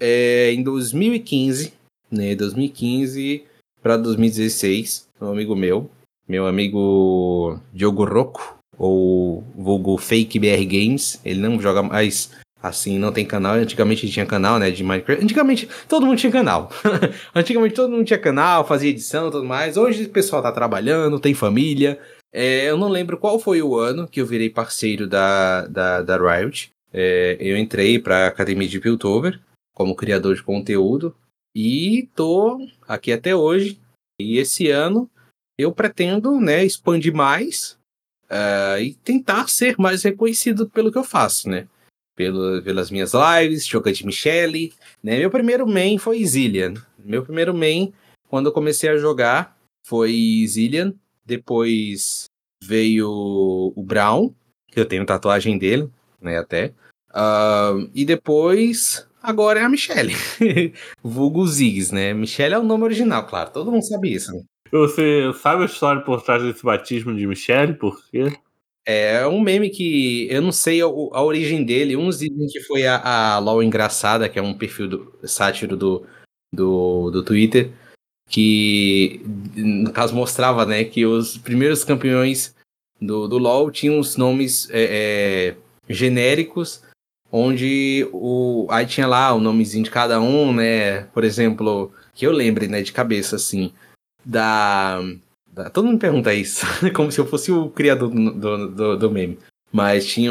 é, em 2015 né, 2015 para 2016, um amigo meu, meu amigo Diogo Rocco, ou vulgo Fake BR Games, ele não joga mais assim, não tem canal. Antigamente tinha canal, né, de Minecraft. Antigamente todo mundo tinha canal. [laughs] Antigamente todo mundo tinha canal, fazia edição e tudo mais. Hoje o pessoal tá trabalhando, tem família. É, eu não lembro qual foi o ano que eu virei parceiro da, da, da Riot. É, eu entrei para a Academia de Piltover como criador de conteúdo. E tô aqui até hoje. E esse ano eu pretendo né, expandir mais uh, e tentar ser mais reconhecido pelo que eu faço, né? Pelo, pelas minhas lives, Choca de Michele. Né? Meu primeiro main foi Zillian. Meu primeiro main, quando eu comecei a jogar, foi Zillian. Depois veio o Brown, que eu tenho tatuagem dele, né, até. Uh, e depois Agora é a Michelle. [laughs] Vulgo Ziggs, né? Michelle é o nome original, claro. Todo mundo sabe isso. Né? Você sabe a história por trás desse batismo de Michelle? Por quê? É um meme que eu não sei a, a origem dele. Uns dizem que foi a, a LOL Engraçada, que é um perfil do, sátiro do, do, do Twitter, que no caso mostrava né, que os primeiros campeões do, do LoL tinham os nomes é, é, genéricos, onde o, aí tinha lá o nomezinho de cada um, né? Por exemplo, que eu lembre né, de cabeça, assim, da Todo mundo pergunta isso, [laughs] como se eu fosse o criador do, do, do meme. Mas tinha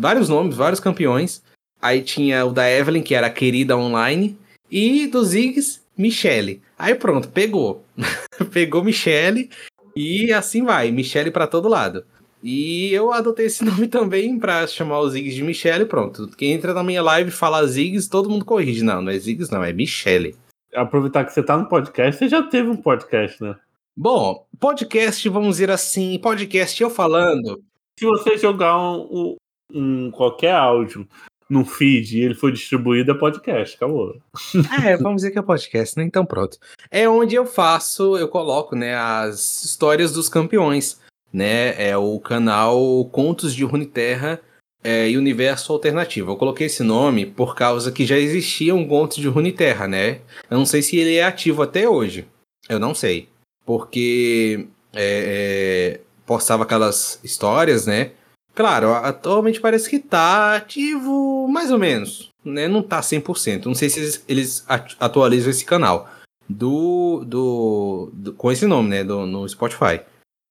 vários nomes, vários campeões. Aí tinha o da Evelyn, que era a querida online. E do Ziggs, Michelle. Aí pronto, pegou. [laughs] pegou Michelle e assim vai, Michelle para todo lado. E eu adotei esse [laughs] nome também para chamar os Ziggs de Michelle pronto. Quem entra na minha live e fala Ziggs, todo mundo corrige. Não, não é Ziggs, não, é Michelle. Aproveitar que você tá no podcast, você já teve um podcast, né? Bom, podcast, vamos dizer assim, podcast eu falando. Se você jogar um, um qualquer áudio no feed e ele for distribuído, é podcast, acabou. [laughs] É, vamos dizer que é podcast, né? Então pronto. É onde eu faço, eu coloco, né, as histórias dos campeões, né? É o canal Contos de Runeterra é, e Universo Alternativo. Eu coloquei esse nome por causa que já existia um Contos de Runeterra, né? Eu não sei se ele é ativo até hoje. Eu não sei porque é, é, postava aquelas histórias, né? Claro, atualmente parece que tá ativo mais ou menos, né? Não tá 100%. Não sei se eles, eles atualizam esse canal do, do, do, com esse nome, né? Do, no Spotify.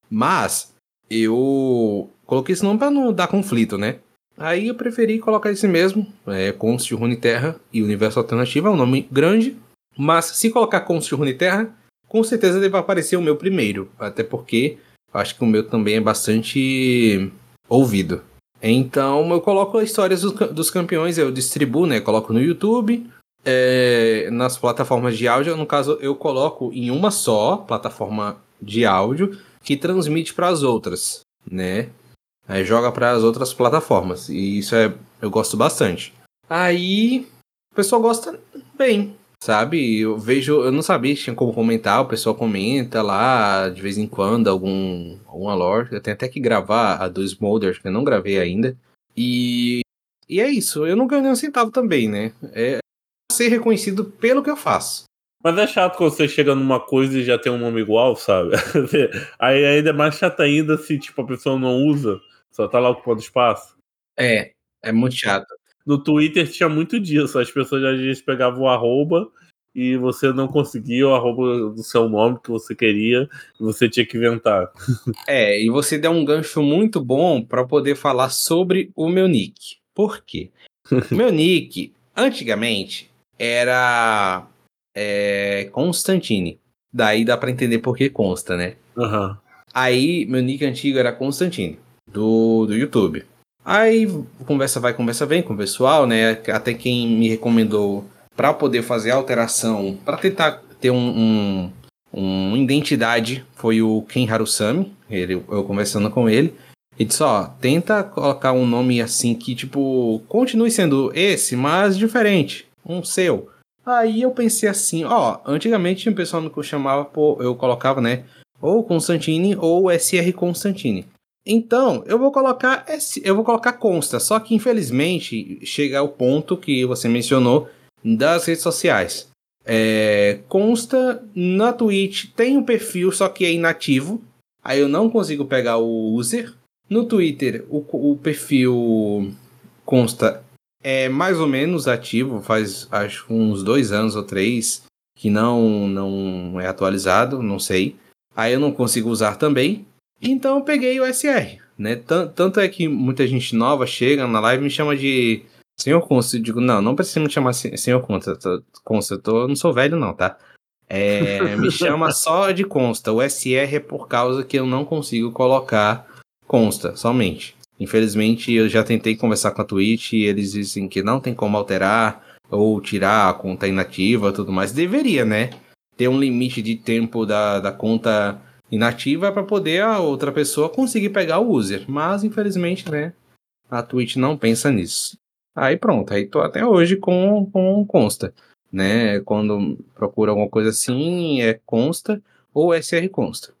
Mas eu coloquei esse nome para não dar conflito, né? Aí eu preferi colocar esse mesmo, é, Const Rune Terra e Universo Alternativo, é um nome grande. Mas se colocar Const Rune Terra, com certeza deve aparecer o meu primeiro, até porque acho que o meu também é bastante ouvido. Então eu coloco as histórias dos, dos campeões, eu distribuo, né? Coloco no YouTube, é, nas plataformas de áudio. No caso, eu coloco em uma só plataforma de áudio que transmite para as outras, né? Aí joga para as outras plataformas. E isso é, eu gosto bastante. Aí o pessoal gosta bem. Sabe? Eu vejo, eu não sabia se tinha como comentar, o pessoal comenta lá de vez em quando algum alguma lore. Eu tenho até que gravar a do Smolder, que eu não gravei ainda. E e é isso, eu não ganho nem um centavo também, né? É ser reconhecido pelo que eu faço. Mas é chato quando você chega numa coisa e já tem um nome igual, sabe? [laughs] Aí ainda é mais chato ainda se tipo, a pessoa não usa, só tá lá ocupando espaço. É, é muito chato no Twitter tinha muito disso. As pessoas às vezes pegavam o arroba e você não conseguia o arroba do seu nome que você queria e você tinha que inventar. [laughs] É, e você deu um gancho muito bom para poder falar sobre o meu nick. Por quê? [laughs] meu nick, antigamente, era é, Constantine. Daí dá para entender por que consta, né? Uhum. Aí, meu nick antigo era Constantine, do, do YouTube. Aí conversa vai, conversa vem com o pessoal, né? Até quem me recomendou para poder fazer a alteração, para tentar ter um, um, uma identidade, foi o Ken Harusami. Ele, eu conversando com ele. Ele disse: Ó, tenta colocar um nome assim que, tipo, continue sendo esse, mas diferente. Um seu. Aí eu pensei assim: Ó, antigamente o pessoal me chamava, eu colocava, né? Ou Constantine ou SR Constantine. Então, eu vou colocar eu vou colocar consta, só que infelizmente chega ao ponto que você mencionou das redes sociais. É, consta na Twitch tem um perfil, só que é inativo. Aí eu não consigo pegar o user. No Twitter, o, o perfil consta é mais ou menos ativo, faz acho uns dois anos ou três que não não é atualizado, não sei. Aí eu não consigo usar também. Então eu peguei o SR, né? Tanto é que muita gente nova chega na live e me chama de Senhor Consta. Eu digo, não, não precisa me chamar Senhor Consta. Consta, eu, tô, eu não sou velho não, tá? É, [laughs] me chama só de Consta. O SR é por causa que eu não consigo colocar Consta, somente. Infelizmente, eu já tentei conversar com a Twitch e eles dizem que não tem como alterar ou tirar a conta inativa tudo mais. Deveria, né? Ter um limite de tempo da, da conta inativa para poder a outra pessoa conseguir pegar o user. Mas, infelizmente, né, a Twitch não pensa nisso. Aí pronto, aí tô até hoje com, com consta. Né? Quando procura alguma coisa assim, é consta ou SR consta.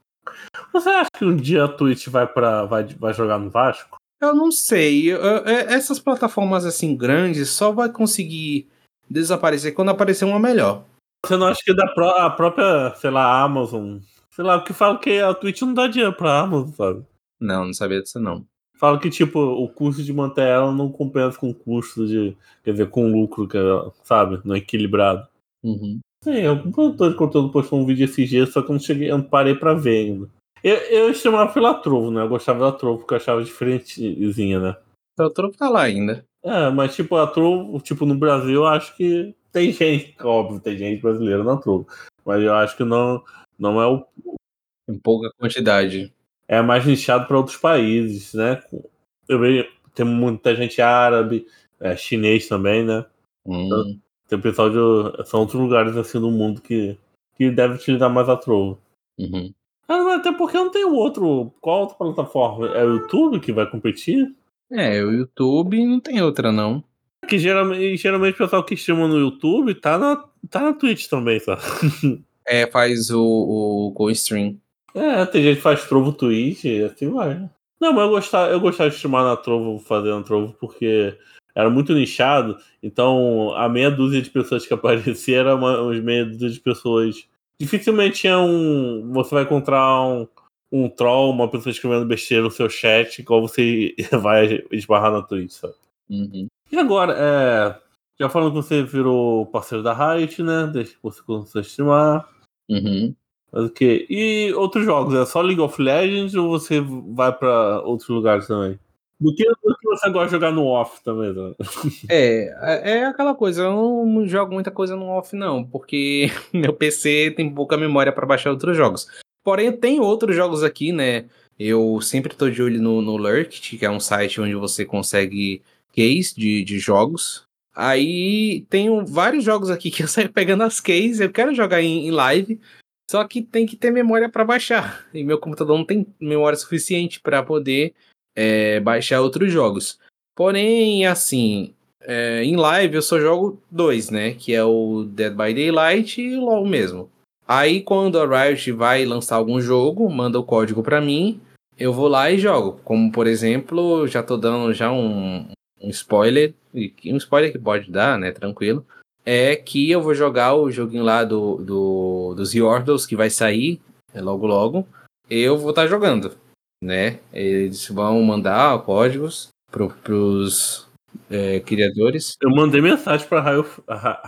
Você acha que um dia a Twitch vai, pra, vai, vai jogar no Vasco? Eu não sei. Eu- eu- essas plataformas assim grandes só vai conseguir desaparecer quando aparecer uma melhor. Você não acha que da pró- a própria, sei lá, Amazon. Sei lá, porque fala que a Twitch não dá dinheiro pra Amazon, sabe? Não, não sabia disso não. Fala que, tipo, o custo de manter ela não compensa com o custo de. Quer dizer, com o lucro, que ela, sabe? Não é equilibrado. Uhum. Sim, algum produtor de conteúdo postou um vídeo esses dias, só que eu não cheguei, eu não parei pra ver ainda. Eu, eu chamava pela Trovo, né? Eu gostava da Trovo, porque eu achava diferentezinha, né? Então, o troco tá lá ainda. É, mas tipo, a Trovo, tipo, no Brasil, eu acho que tem gente, óbvio, tem gente brasileira na Trovo. Mas eu acho que não, não é o. Em pouca quantidade. É mais nichado para outros países, né? Eu vejo, tem muita gente árabe, é, chinês também, né? Hum. Tem pessoal de. São outros lugares assim do mundo que, que deve utilizar mais a Trovo. Uhum. Ah, até porque não tem outro. Qual outra plataforma? É o YouTube que vai competir? É, o YouTube não tem outra não. Que geralmente, geralmente o pessoal que streama no YouTube tá na, tá na Twitch também, sabe? [laughs] É, faz o, o co-stream. É, tem gente que faz Trovo Twitch e assim vai. né? Não, mas eu gostava, eu gostava de streamar na Trovo, fazendo Trovo, porque era muito nichado. Então, a meia dúzia de pessoas que aparecia era uma, uns meia dúzia de pessoas. Dificilmente tinha um. Você vai encontrar um, um troll, uma pessoa escrevendo besteira no seu chat, igual você [laughs] vai esbarrar na Twitch, sabe? Uhum. E agora, é. Já falando que você virou parceiro da Riot, né? Desde que você começou a streamar. Uhum. Mas o quê? E outros jogos? É só League of Legends ou você vai pra outros lugares também? Do que, do que você gosta de jogar no off também? Né? [laughs] É, é é aquela coisa, eu não jogo muita coisa no off não, porque [laughs] meu PC tem pouca memória para baixar outros jogos. Porém, tem outros jogos aqui, né? Eu sempre tô de olho no, no Lurkit, que é um site onde você consegue keys de, de jogos. Aí tenho vários jogos aqui que eu [laughs] saio pegando as keys, eu quero jogar em, em live, só que tem que ter memória para baixar. [laughs] E meu computador não tem memória suficiente para poder é, baixar outros jogos. Porém, assim, é, em live eu só jogo dois, né? Que é o Dead by Daylight e o LoL mesmo. Aí quando a Riot vai lançar algum jogo, manda o código pra mim, eu vou lá e jogo. Como por exemplo, já tô dando já um, um spoiler, um spoiler que pode dar, né? Tranquilo. É que eu vou jogar o joguinho lá do, do dos Yordles que vai sair é, logo logo. Eu vou estar jogando, né? Eles vão mandar códigos pro, pros é, criadores. Eu mandei mensagem pra Riot,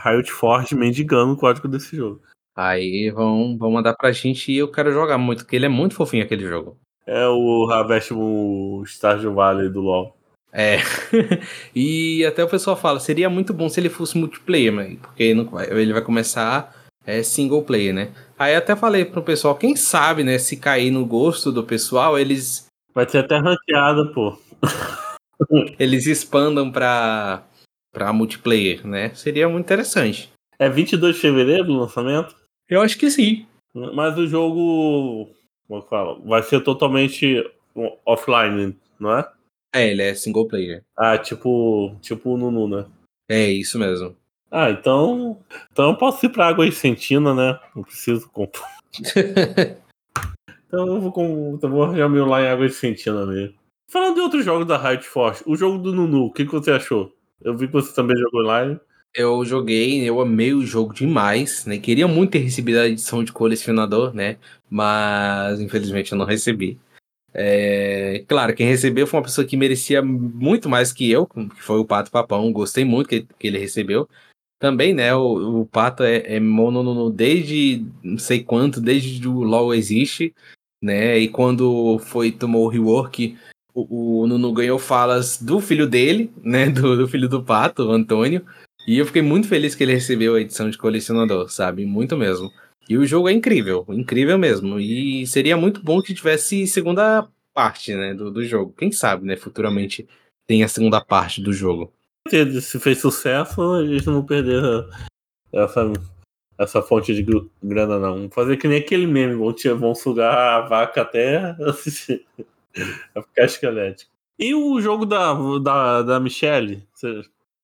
Riot Forge mendigando o código desse jogo. Aí vão, vão mandar pra gente e eu quero jogar muito, porque ele é muito fofinho aquele jogo. É o Harvest o Stardew Valley do LoL. É. [laughs] e até o pessoal fala, seria muito bom se ele fosse multiplayer, mas porque não vai- ele vai começar é, single player, né? Aí até falei pro pessoal, quem sabe, né, se cair no gosto do pessoal, eles Vai ser até ranqueada, pô. [laughs] eles expandam pra para multiplayer, né? Seria muito interessante. É 22 de fevereiro o lançamento? Eu acho que sim. Mas o jogo. Como eu falo? Vai ser totalmente offline, não é? É, ele é single player. Ah, tipo. Tipo o Nunu, né? É isso mesmo. Ah, então. Então eu posso ir pra água Vicentina, né? Não preciso comprar. [laughs] [laughs] Então eu vou, com, então eu vou arranjar meu lá em água Vicentina mesmo. Falando de outros jogos da Riot Force, o jogo do Nunu, o que, que você achou? Eu vi que você também jogou online. Eu joguei, eu amei o jogo demais, né? Queria muito ter recebido a edição de colecionador, né? Mas infelizmente eu não recebi. É, Claro, quem recebeu foi uma pessoa que merecia muito mais que eu, que foi o Pato Papão. Gostei muito que, que ele recebeu. Também, né? O, o Pato é, é mononono desde não sei quanto, desde o LoL existe, né? E quando foi tomou o rework, o, o Nuno ganhou falas do filho dele, né? Do, do filho do Pato, o Antônio. E eu fiquei muito feliz que ele recebeu a edição de colecionador, sabe? Muito mesmo. E o jogo é incrível, incrível mesmo. E seria muito bom que tivesse segunda parte, né, do, do jogo. Quem sabe, né, futuramente tem a segunda parte do jogo. Se fez sucesso, eles não vão perder essa, essa fonte de gr- grana, não. Fazer que nem aquele meme, vão, te- vão sugar a vaca até [laughs] assistir. Vai ficar esquelético. E o jogo da, da, da Michelle?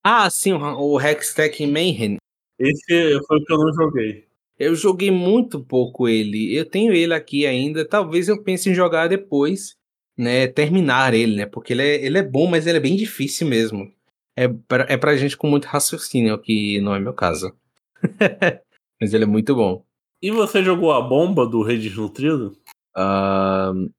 Ah, sim, o o Hextech Mayhem. Esse foi o que eu não joguei. Eu joguei muito pouco ele. Eu tenho ele aqui ainda. Talvez eu pense em jogar depois, né? Terminar ele, né? Porque ele é, ele é bom, mas ele é bem difícil mesmo. É pra, é pra gente com muito raciocínio, que não é meu caso. [laughs] mas ele é muito bom. E você jogou a bomba do Rei Desnutrido? Uh,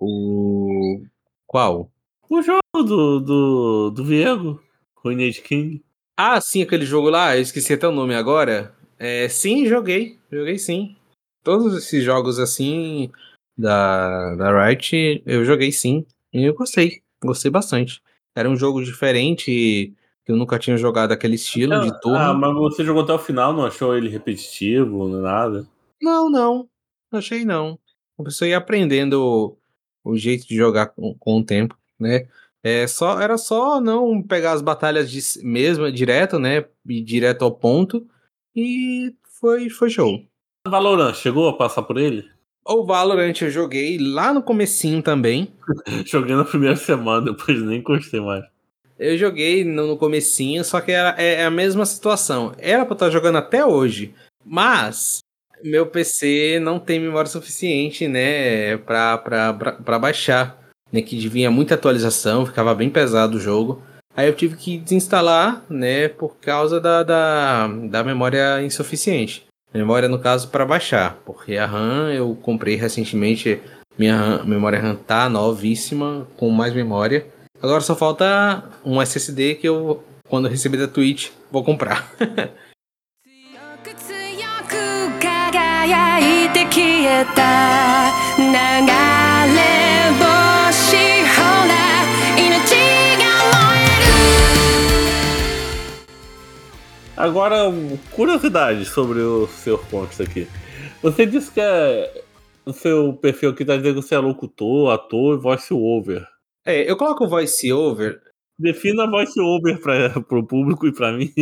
o. Qual? O jogo do, do, do Viego, Ruinage King. Ah, sim, aquele jogo lá, eu esqueci até o nome agora. É, sim, joguei. Joguei sim. Todos esses jogos assim da, da Riot, eu joguei sim. E eu gostei. Gostei bastante. Era um jogo diferente, que eu nunca tinha jogado aquele estilo de turno. Ah, mas você jogou até o final, não achou ele repetitivo, nada? Não, não. Achei não. Você ia aprendendo o, o jeito de jogar com, com o tempo, né? É só, era só não pegar as batalhas de, mesmo direto, né? Ir direto ao ponto. E foi, foi show. Valorant, chegou a passar por ele? O Valorant eu joguei lá no comecinho também. [laughs] joguei na primeira semana, depois nem gostei mais. Eu joguei no, no comecinho, só que era, é, é, a mesma situação. Era pra estar jogando até hoje, mas meu PC não tem memória suficiente, né, pra, pra, pra, pra baixar. Né, que vinha muita atualização, ficava bem pesado o jogo. Aí eu tive que desinstalar, né, por causa da, da, da memória insuficiente. Memória, no caso, para baixar, porque a RAM eu comprei recentemente, minha RAM, memória RAM tá novíssima, com mais memória. Agora só falta um SSD que eu, quando receber da Twitch, vou comprar. [laughs] Música Agora, curiosidade sobre o seu pontos aqui. Você disse que é o seu perfil aqui tá dizendo que você é locutor, ator e voice over. É, eu coloco voice over Defina voice over para o público e para mim.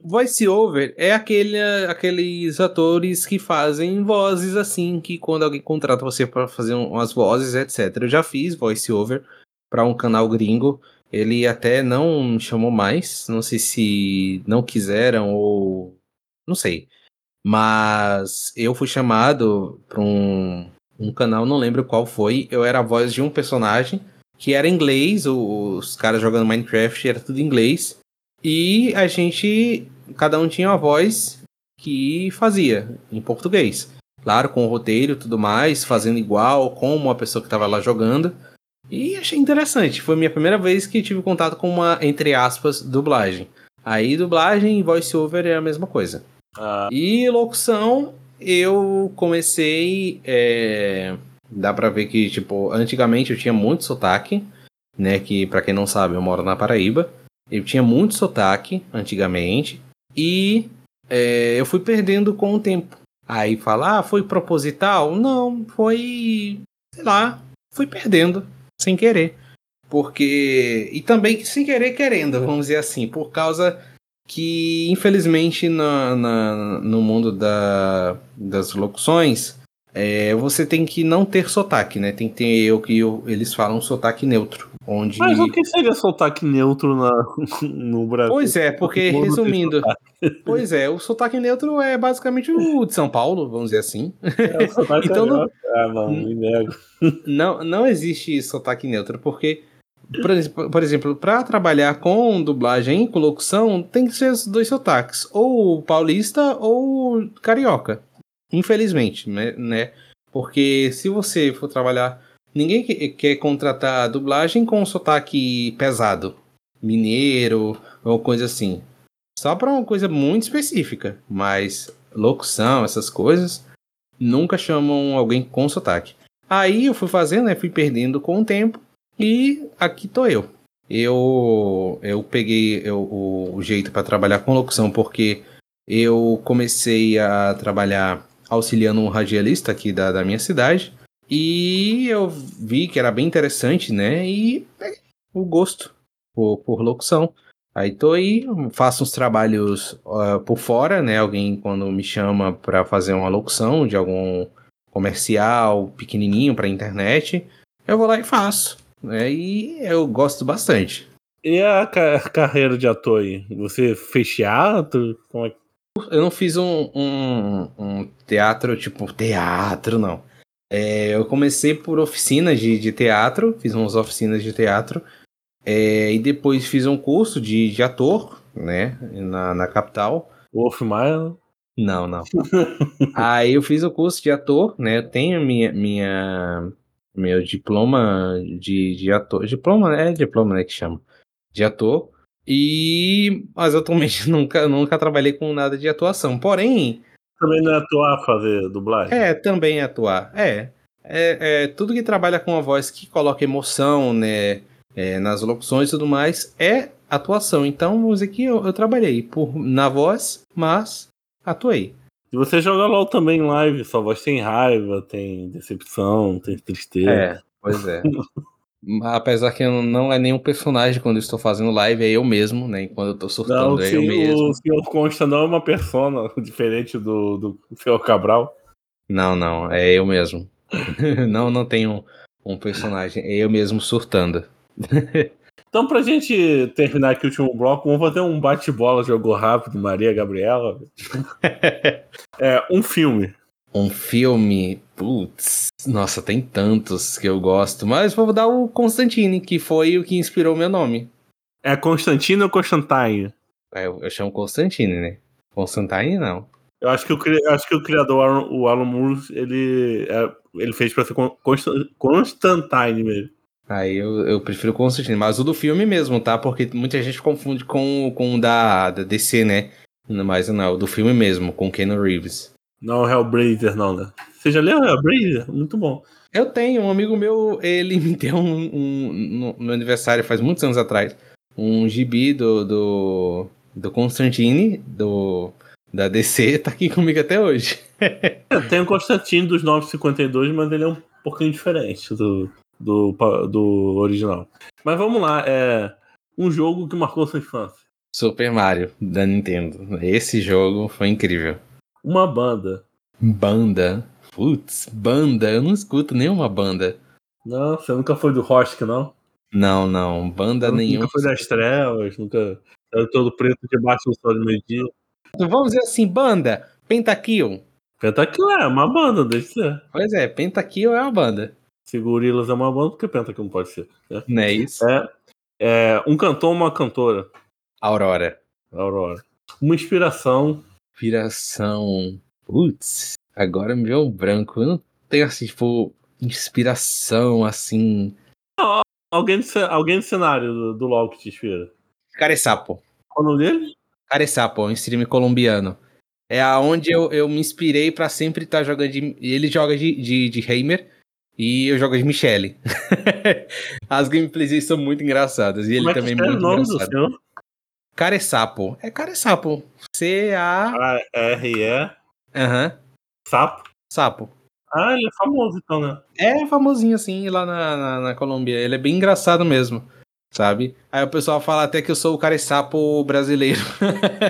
Voice over é aquele, aqueles atores que fazem vozes assim, que quando alguém contrata você para fazer umas vozes, etc. Eu já fiz voice over para um canal gringo. Ele até não me chamou mais. Não sei se não quiseram ou. Não sei. Mas eu fui chamado para um, um canal, não lembro qual foi. Eu era a voz de um personagem que era inglês, os caras jogando Minecraft era tudo inglês. E a gente, cada um tinha uma voz que fazia em português. Claro, com o roteiro e tudo mais, fazendo igual, como a pessoa que estava lá jogando. E achei interessante. Foi minha primeira vez que tive contato com uma, entre aspas, dublagem. Aí, dublagem e voice-over é a mesma coisa. Ah. E locução, eu comecei. É Dá pra ver que, tipo, antigamente eu tinha muito sotaque, né? Que, para quem não sabe, eu moro na Paraíba. Eu tinha muito sotaque antigamente. E é, eu fui perdendo com o tempo. Aí falar, ah, foi proposital? Não, foi. Sei lá, fui perdendo, sem querer. Porque. E também sem querer querendo, vamos dizer assim, por causa que, infelizmente, na, na no mundo da, das locuções, é, você tem que não ter sotaque, né? Tem que ter o que eles falam sotaque neutro. Onde... Mas o que seria sotaque neutro na, [laughs] no Brasil? Pois é, porque resumindo. Pois é, o sotaque neutro é basicamente o de São Paulo, vamos dizer assim. É, então não, ah, não, não, não existe sotaque neutro, porque, por exemplo, por exemplo, para trabalhar com dublagem e locução, tem que ser os dois sotaques, ou paulista ou carioca. Infelizmente, né, né? Porque se você for trabalhar. Ninguém quer contratar dublagem com um sotaque pesado. Mineiro ou coisa assim. Só para uma coisa muito específica. Mas locução, essas coisas, nunca chamam alguém com sotaque. Aí eu fui fazendo, né? Fui perdendo com o tempo. E aqui tô eu. Eu, eu peguei eu, o, o jeito para trabalhar com locução porque eu comecei a trabalhar auxiliando um radialista aqui da, da minha cidade. E eu vi que era bem interessante, né? E o gosto por, por locução. Aí tô aí, faço uns trabalhos uh, por fora, né? Alguém quando me chama para fazer uma locução de algum comercial pequenininho para internet, eu vou lá e faço. Né? E eu gosto bastante. E a ca carreira de ator aí? Você fez teatro? Como é eu não fiz um, um, um teatro, tipo, teatro, não. É, eu comecei por oficinas de, de teatro, fiz umas oficinas de teatro, é, e depois fiz um curso de, de ator, né, na, na capital. Wolf Maia? Não, não. [laughs] Aí eu fiz o curso de ator, né, eu tenho minha, minha, meu diploma de, de ator, diploma, né, é diploma, né, que chama, de ator, e, mas atualmente [laughs] nunca, nunca trabalhei com nada de atuação, porém, também não é atuar, fazer dublagem? É, também é atuar. É. É, é, tudo que trabalha com a voz que coloca emoção, né, é, nas locuções e tudo mais, é atuação. Então, vamos dizer que eu, eu trabalhei por, na voz, mas atuei. E você joga LOL também em live, sua voz tem raiva, tem decepção, tem tristeza. É, pois é. [laughs] Apesar que eu não é nenhum personagem quando eu estou fazendo live, é eu mesmo, né? Quando eu estou surtando, não, é eu mesmo. O senhor Consta não é uma persona diferente do, do senhor Cabral. Não, não, é eu mesmo. [laughs] não, não tenho um personagem, é eu mesmo surtando. então, pra gente terminar aqui o último bloco, vamos fazer um bate-bola, jogo rápido, Maria Gabriela. [laughs] é, um filme. Um filme. Putz, nossa, tem tantos que eu gosto, mas vou dar o Constantine, que foi o que inspirou meu nome. É Constantine ou Constantine? É, eu, eu chamo Constantine, né? Constantine não. Eu acho que o, eu acho que o criador, o Alan Moore, ele, é, ele fez pra ser Constantine mesmo. Aí eu, eu prefiro Constantine, mas o do filme mesmo, tá? Porque muita gente confunde com, com o da, da DC, né? Mas não, o do filme mesmo, com Ken Reeves. Não, Hellblazer não, né? Você já leu Hellblazer? Muito bom. Eu tenho, um amigo meu, ele [laughs] me deu um, um no meu aniversário faz muitos anos atrás, um gibi do, do, do Constantine, do, da DC, [laughs] tá aqui comigo até hoje. [laughs] é, tem o Constantine dos 952, mas ele é um pouquinho diferente do, do, do original. Mas vamos lá, é um jogo que marcou sua infância. Super Mario, da Nintendo. Esse jogo foi incrível. Uma banda. Banda? Putz, banda? Eu não escuto nenhuma banda. Não, você nunca foi do Rosk, não? Não, não, banda nenhuma. Nunca foi das trevas, nunca. Era todo preto debaixo do sol de meio-dia. Então vamos dizer assim, banda, Pentakill. Pentakill é uma banda, deixa ser. Pois é, Pentakill é uma banda. Se Gorilas é uma banda, porque Pentakill não pode ser. Né? Não é isso? É, é um cantor ou uma cantora? Aurora. Aurora. Uma inspiração Inspiração. Putz, agora me veio um branco. Eu não tenho assim, tipo, inspiração assim. Não, alguém, alguém do cenário do, do LOL que te inspira? Careçapo. Qual o nome dele? Careçapo, um stream colombiano. É aonde eu, eu me inspirei para sempre estar tá jogando de. Ele joga de, de, de Heimer e eu jogo de Michelle. [laughs] As gameplays são muito engraçadas. E ele Como também é muito o nome engraçado. do senhor? Careçapo. É Careçapo. C-A. R-E. Aham. Sapo? Sapo. Ah, ele é famoso então, né? É famosinho assim lá na, na, na, Colômbia. Ele é bem engraçado mesmo, sabe? Aí o pessoal fala até que eu sou o careçapo brasileiro.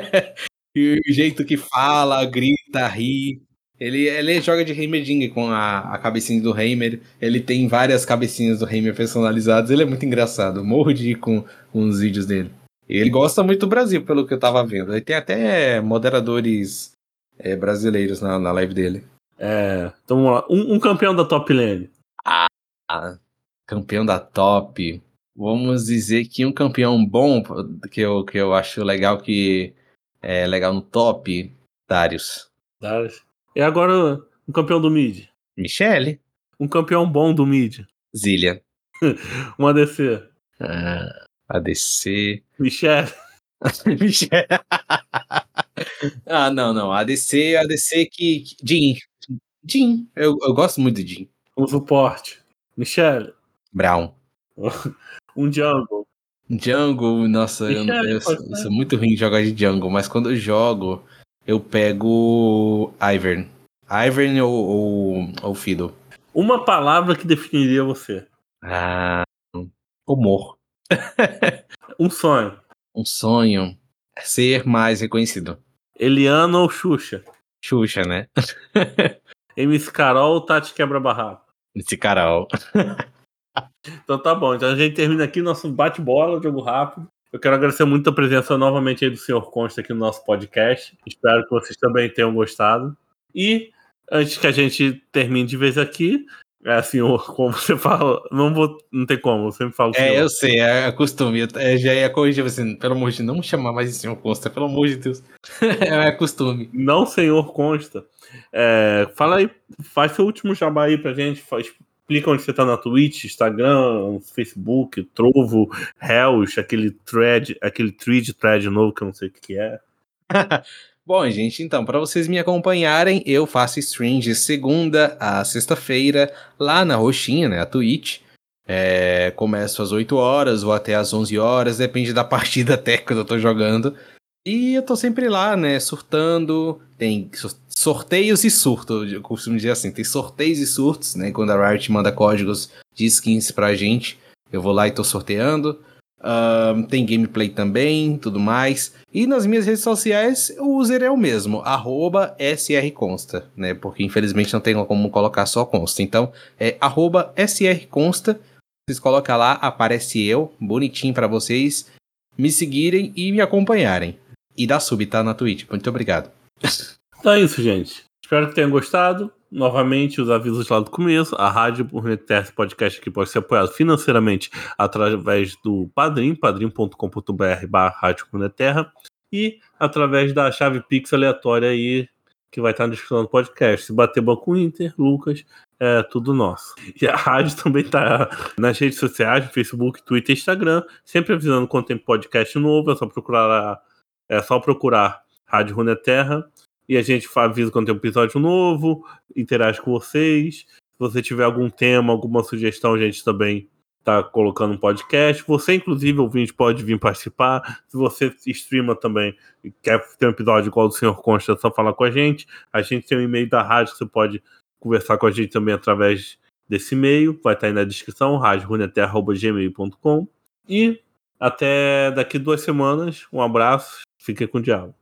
[laughs] e o jeito que fala, grita, ri. Ele, ele joga de Heimerding com a, a cabecinha do Heimer. Ele tem várias cabecinhas do Heimer personalizadas. Ele é muito engraçado. Morro de ir com, com os vídeos dele. Ele gosta muito do Brasil, pelo que eu tava vendo. Ele tem até moderadores é, brasileiros na, na live dele. É, então vamos lá. Um, um campeão da top lane. Ah, campeão da top. Vamos dizer que um campeão bom que eu, que eu acho legal que é legal no top, Darius. Darius. E agora um campeão do mid. Michele. Um campeão bom do mid. Zilia. [laughs] um ADC. Ah, ADC. Michele. [laughs] Michele. ah, não, não. ADC, ADC que. Jin. Jin. Eu, eu gosto muito de Jin. Um suporte. Michele. Brown. [laughs] um jungle. Jungle, nossa, eu, eu, eu, sou muito ruim de jogar de jungle, mas quando eu jogo, eu pego Ivern. Ivern ou, ou, ou Fiddle. Uma palavra que definiria você. Ah, humor. [laughs] um sonho. Um sonho. Ser mais reconhecido. Eliana ou Xuxa? Xuxa, né? [laughs] MC Carol ou Tati Quebra Barraco? MC Carol. [laughs] então tá bom. Então a gente termina aqui nosso bate-bola, jogo rápido. Eu quero agradecer muito a presença novamente aí do senhor Consta aqui no nosso podcast. Espero que vocês também tenham gostado. E antes que a gente termine de vez aqui, é senhor, como você fala, não vou, não tem como, eu sempre falo senhor. É, eu sei, é costume. Eu, é, já ia corrigir assim, pelo amor de Deus, não chamar mais de senhor Consta, pelo amor de Deus. [laughs] é costume. Não, senhor Consta. É, fala aí, faz seu último jabá aí pra gente, faz, explica onde você tá na Twitch, Instagram, Facebook, Trovo, Hells, aquele thread, aquele thread thread novo que eu não sei o que é. [laughs] Bom, gente, então, para vocês me acompanharem, eu faço stream de segunda a sexta-feira lá na Roxinha, né, a Twitch. É, começo às 8 horas ou até às 11 horas, depende da [laughs] partida até que eu tô jogando. E eu tô sempre lá, né, surtando. Tem sorteios e surto, eu costumo dizer assim. Tem sorteios e surtos, né, quando a Riot manda códigos de skins pra gente. Eu vou lá e tô sorteando. Tem gameplay também, tudo mais. E nas minhas redes sociais, o user é o mesmo, arroba srconsta, né? Porque infelizmente não tem como colocar só consta. Então, é arroba srconsta. Vocês colocam lá, aparece eu, bonitinho para vocês me seguirem e me acompanharem. E dá sub, tá? Na Twitch. Muito obrigado. Então é isso, gente. Espero que tenham gostado novamente os avisos lá do começo. A Rádio Runeterra Podcast aqui pode ser apoiado financeiramente através do Padrim, padrim.com.br barra Rádio e através da chave Pix aleatória aí que vai estar na descrição do podcast. Se bater Banco Inter, Lucas, é tudo nosso. E a rádio [laughs] também está nas redes sociais, Facebook, Twitter Instagram, sempre avisando quando tem podcast novo, é só procurar é só procurar Rádio Runeterra e a gente avisa quando tem um episódio novo, interage com vocês. Se você tiver algum tema, alguma sugestão, a gente também tá colocando um podcast. Você, inclusive, ouvinte, pode vir participar. Se você streama também e quer ter um episódio igual do Senhor Consta, é só falar com a gente. A gente tem um e-mail da rádio que você pode conversar com a gente também através desse e-mail. Vai estar aí na descrição, radioruneterra.gmail.com. E até daqui duas semanas. Um abraço. Fique com o diabo.